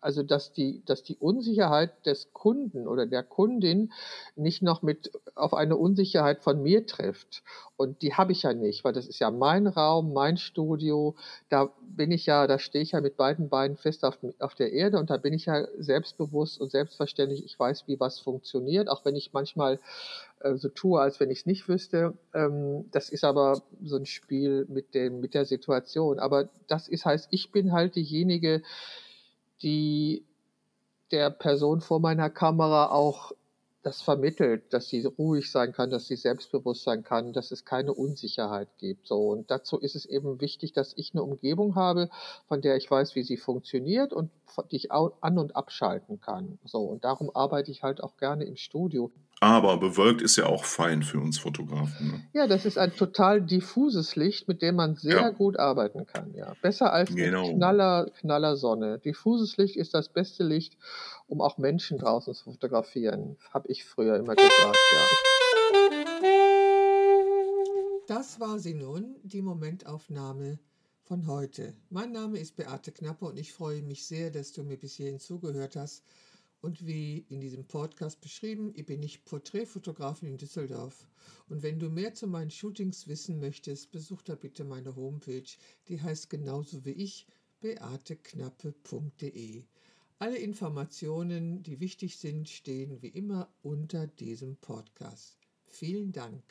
Speaker 2: also dass die, dass die Unsicherheit des Kunden oder der Kundin nicht noch mit auf eine Unsicherheit von mir trifft. Und die habe ich ja nicht, weil das ist ja mein Raum, mein Studio. Da bin ich ja, da stehe ich ja mit beiden Beinen fest auf, auf der Erde und da bin ich ja selbstbewusst und selbstverständlich. Ich weiß, wie was funktioniert, auch wenn ich manchmal äh, so tue, als wenn ich es nicht wüsste. Ähm, das ist aber so ein Spiel mit dem, mit der Situation. Aber das ist heißt, ich bin halt diejenige, die der Person vor meiner Kamera auch das vermittelt, dass sie ruhig sein kann, dass sie selbstbewusst sein kann, dass es keine Unsicherheit gibt. So und dazu ist es eben wichtig, dass ich eine Umgebung habe, von der ich weiß, wie sie funktioniert und die ich an und abschalten kann. So und darum arbeite ich halt auch gerne im Studio.
Speaker 4: Aber bewölkt ist ja auch fein für uns Fotografen. Ne?
Speaker 2: Ja, das ist ein total diffuses Licht, mit dem man sehr
Speaker 4: Ja.
Speaker 2: gut arbeiten kann. Ja, besser als mit
Speaker 4: Genau.
Speaker 2: Knaller, Knaller Sonne. Diffuses Licht ist das beste Licht, um auch Menschen draußen zu fotografieren. Habe ich früher immer gesagt. Ja.
Speaker 9: Das war sie nun, die Momentaufnahme von heute. Mein Name ist Beate Knappe und ich freue mich sehr, dass du mir bis hierhin zugehört hast. Und wie in diesem Podcast beschrieben, ich bin ich Porträtfotografin in Düsseldorf. Und wenn du mehr zu meinen Shootings wissen möchtest, besuch da bitte meine Homepage. Die heißt genauso wie ich beateknappe.de. Alle Informationen, die wichtig sind, stehen wie immer unter diesem Podcast. Vielen Dank.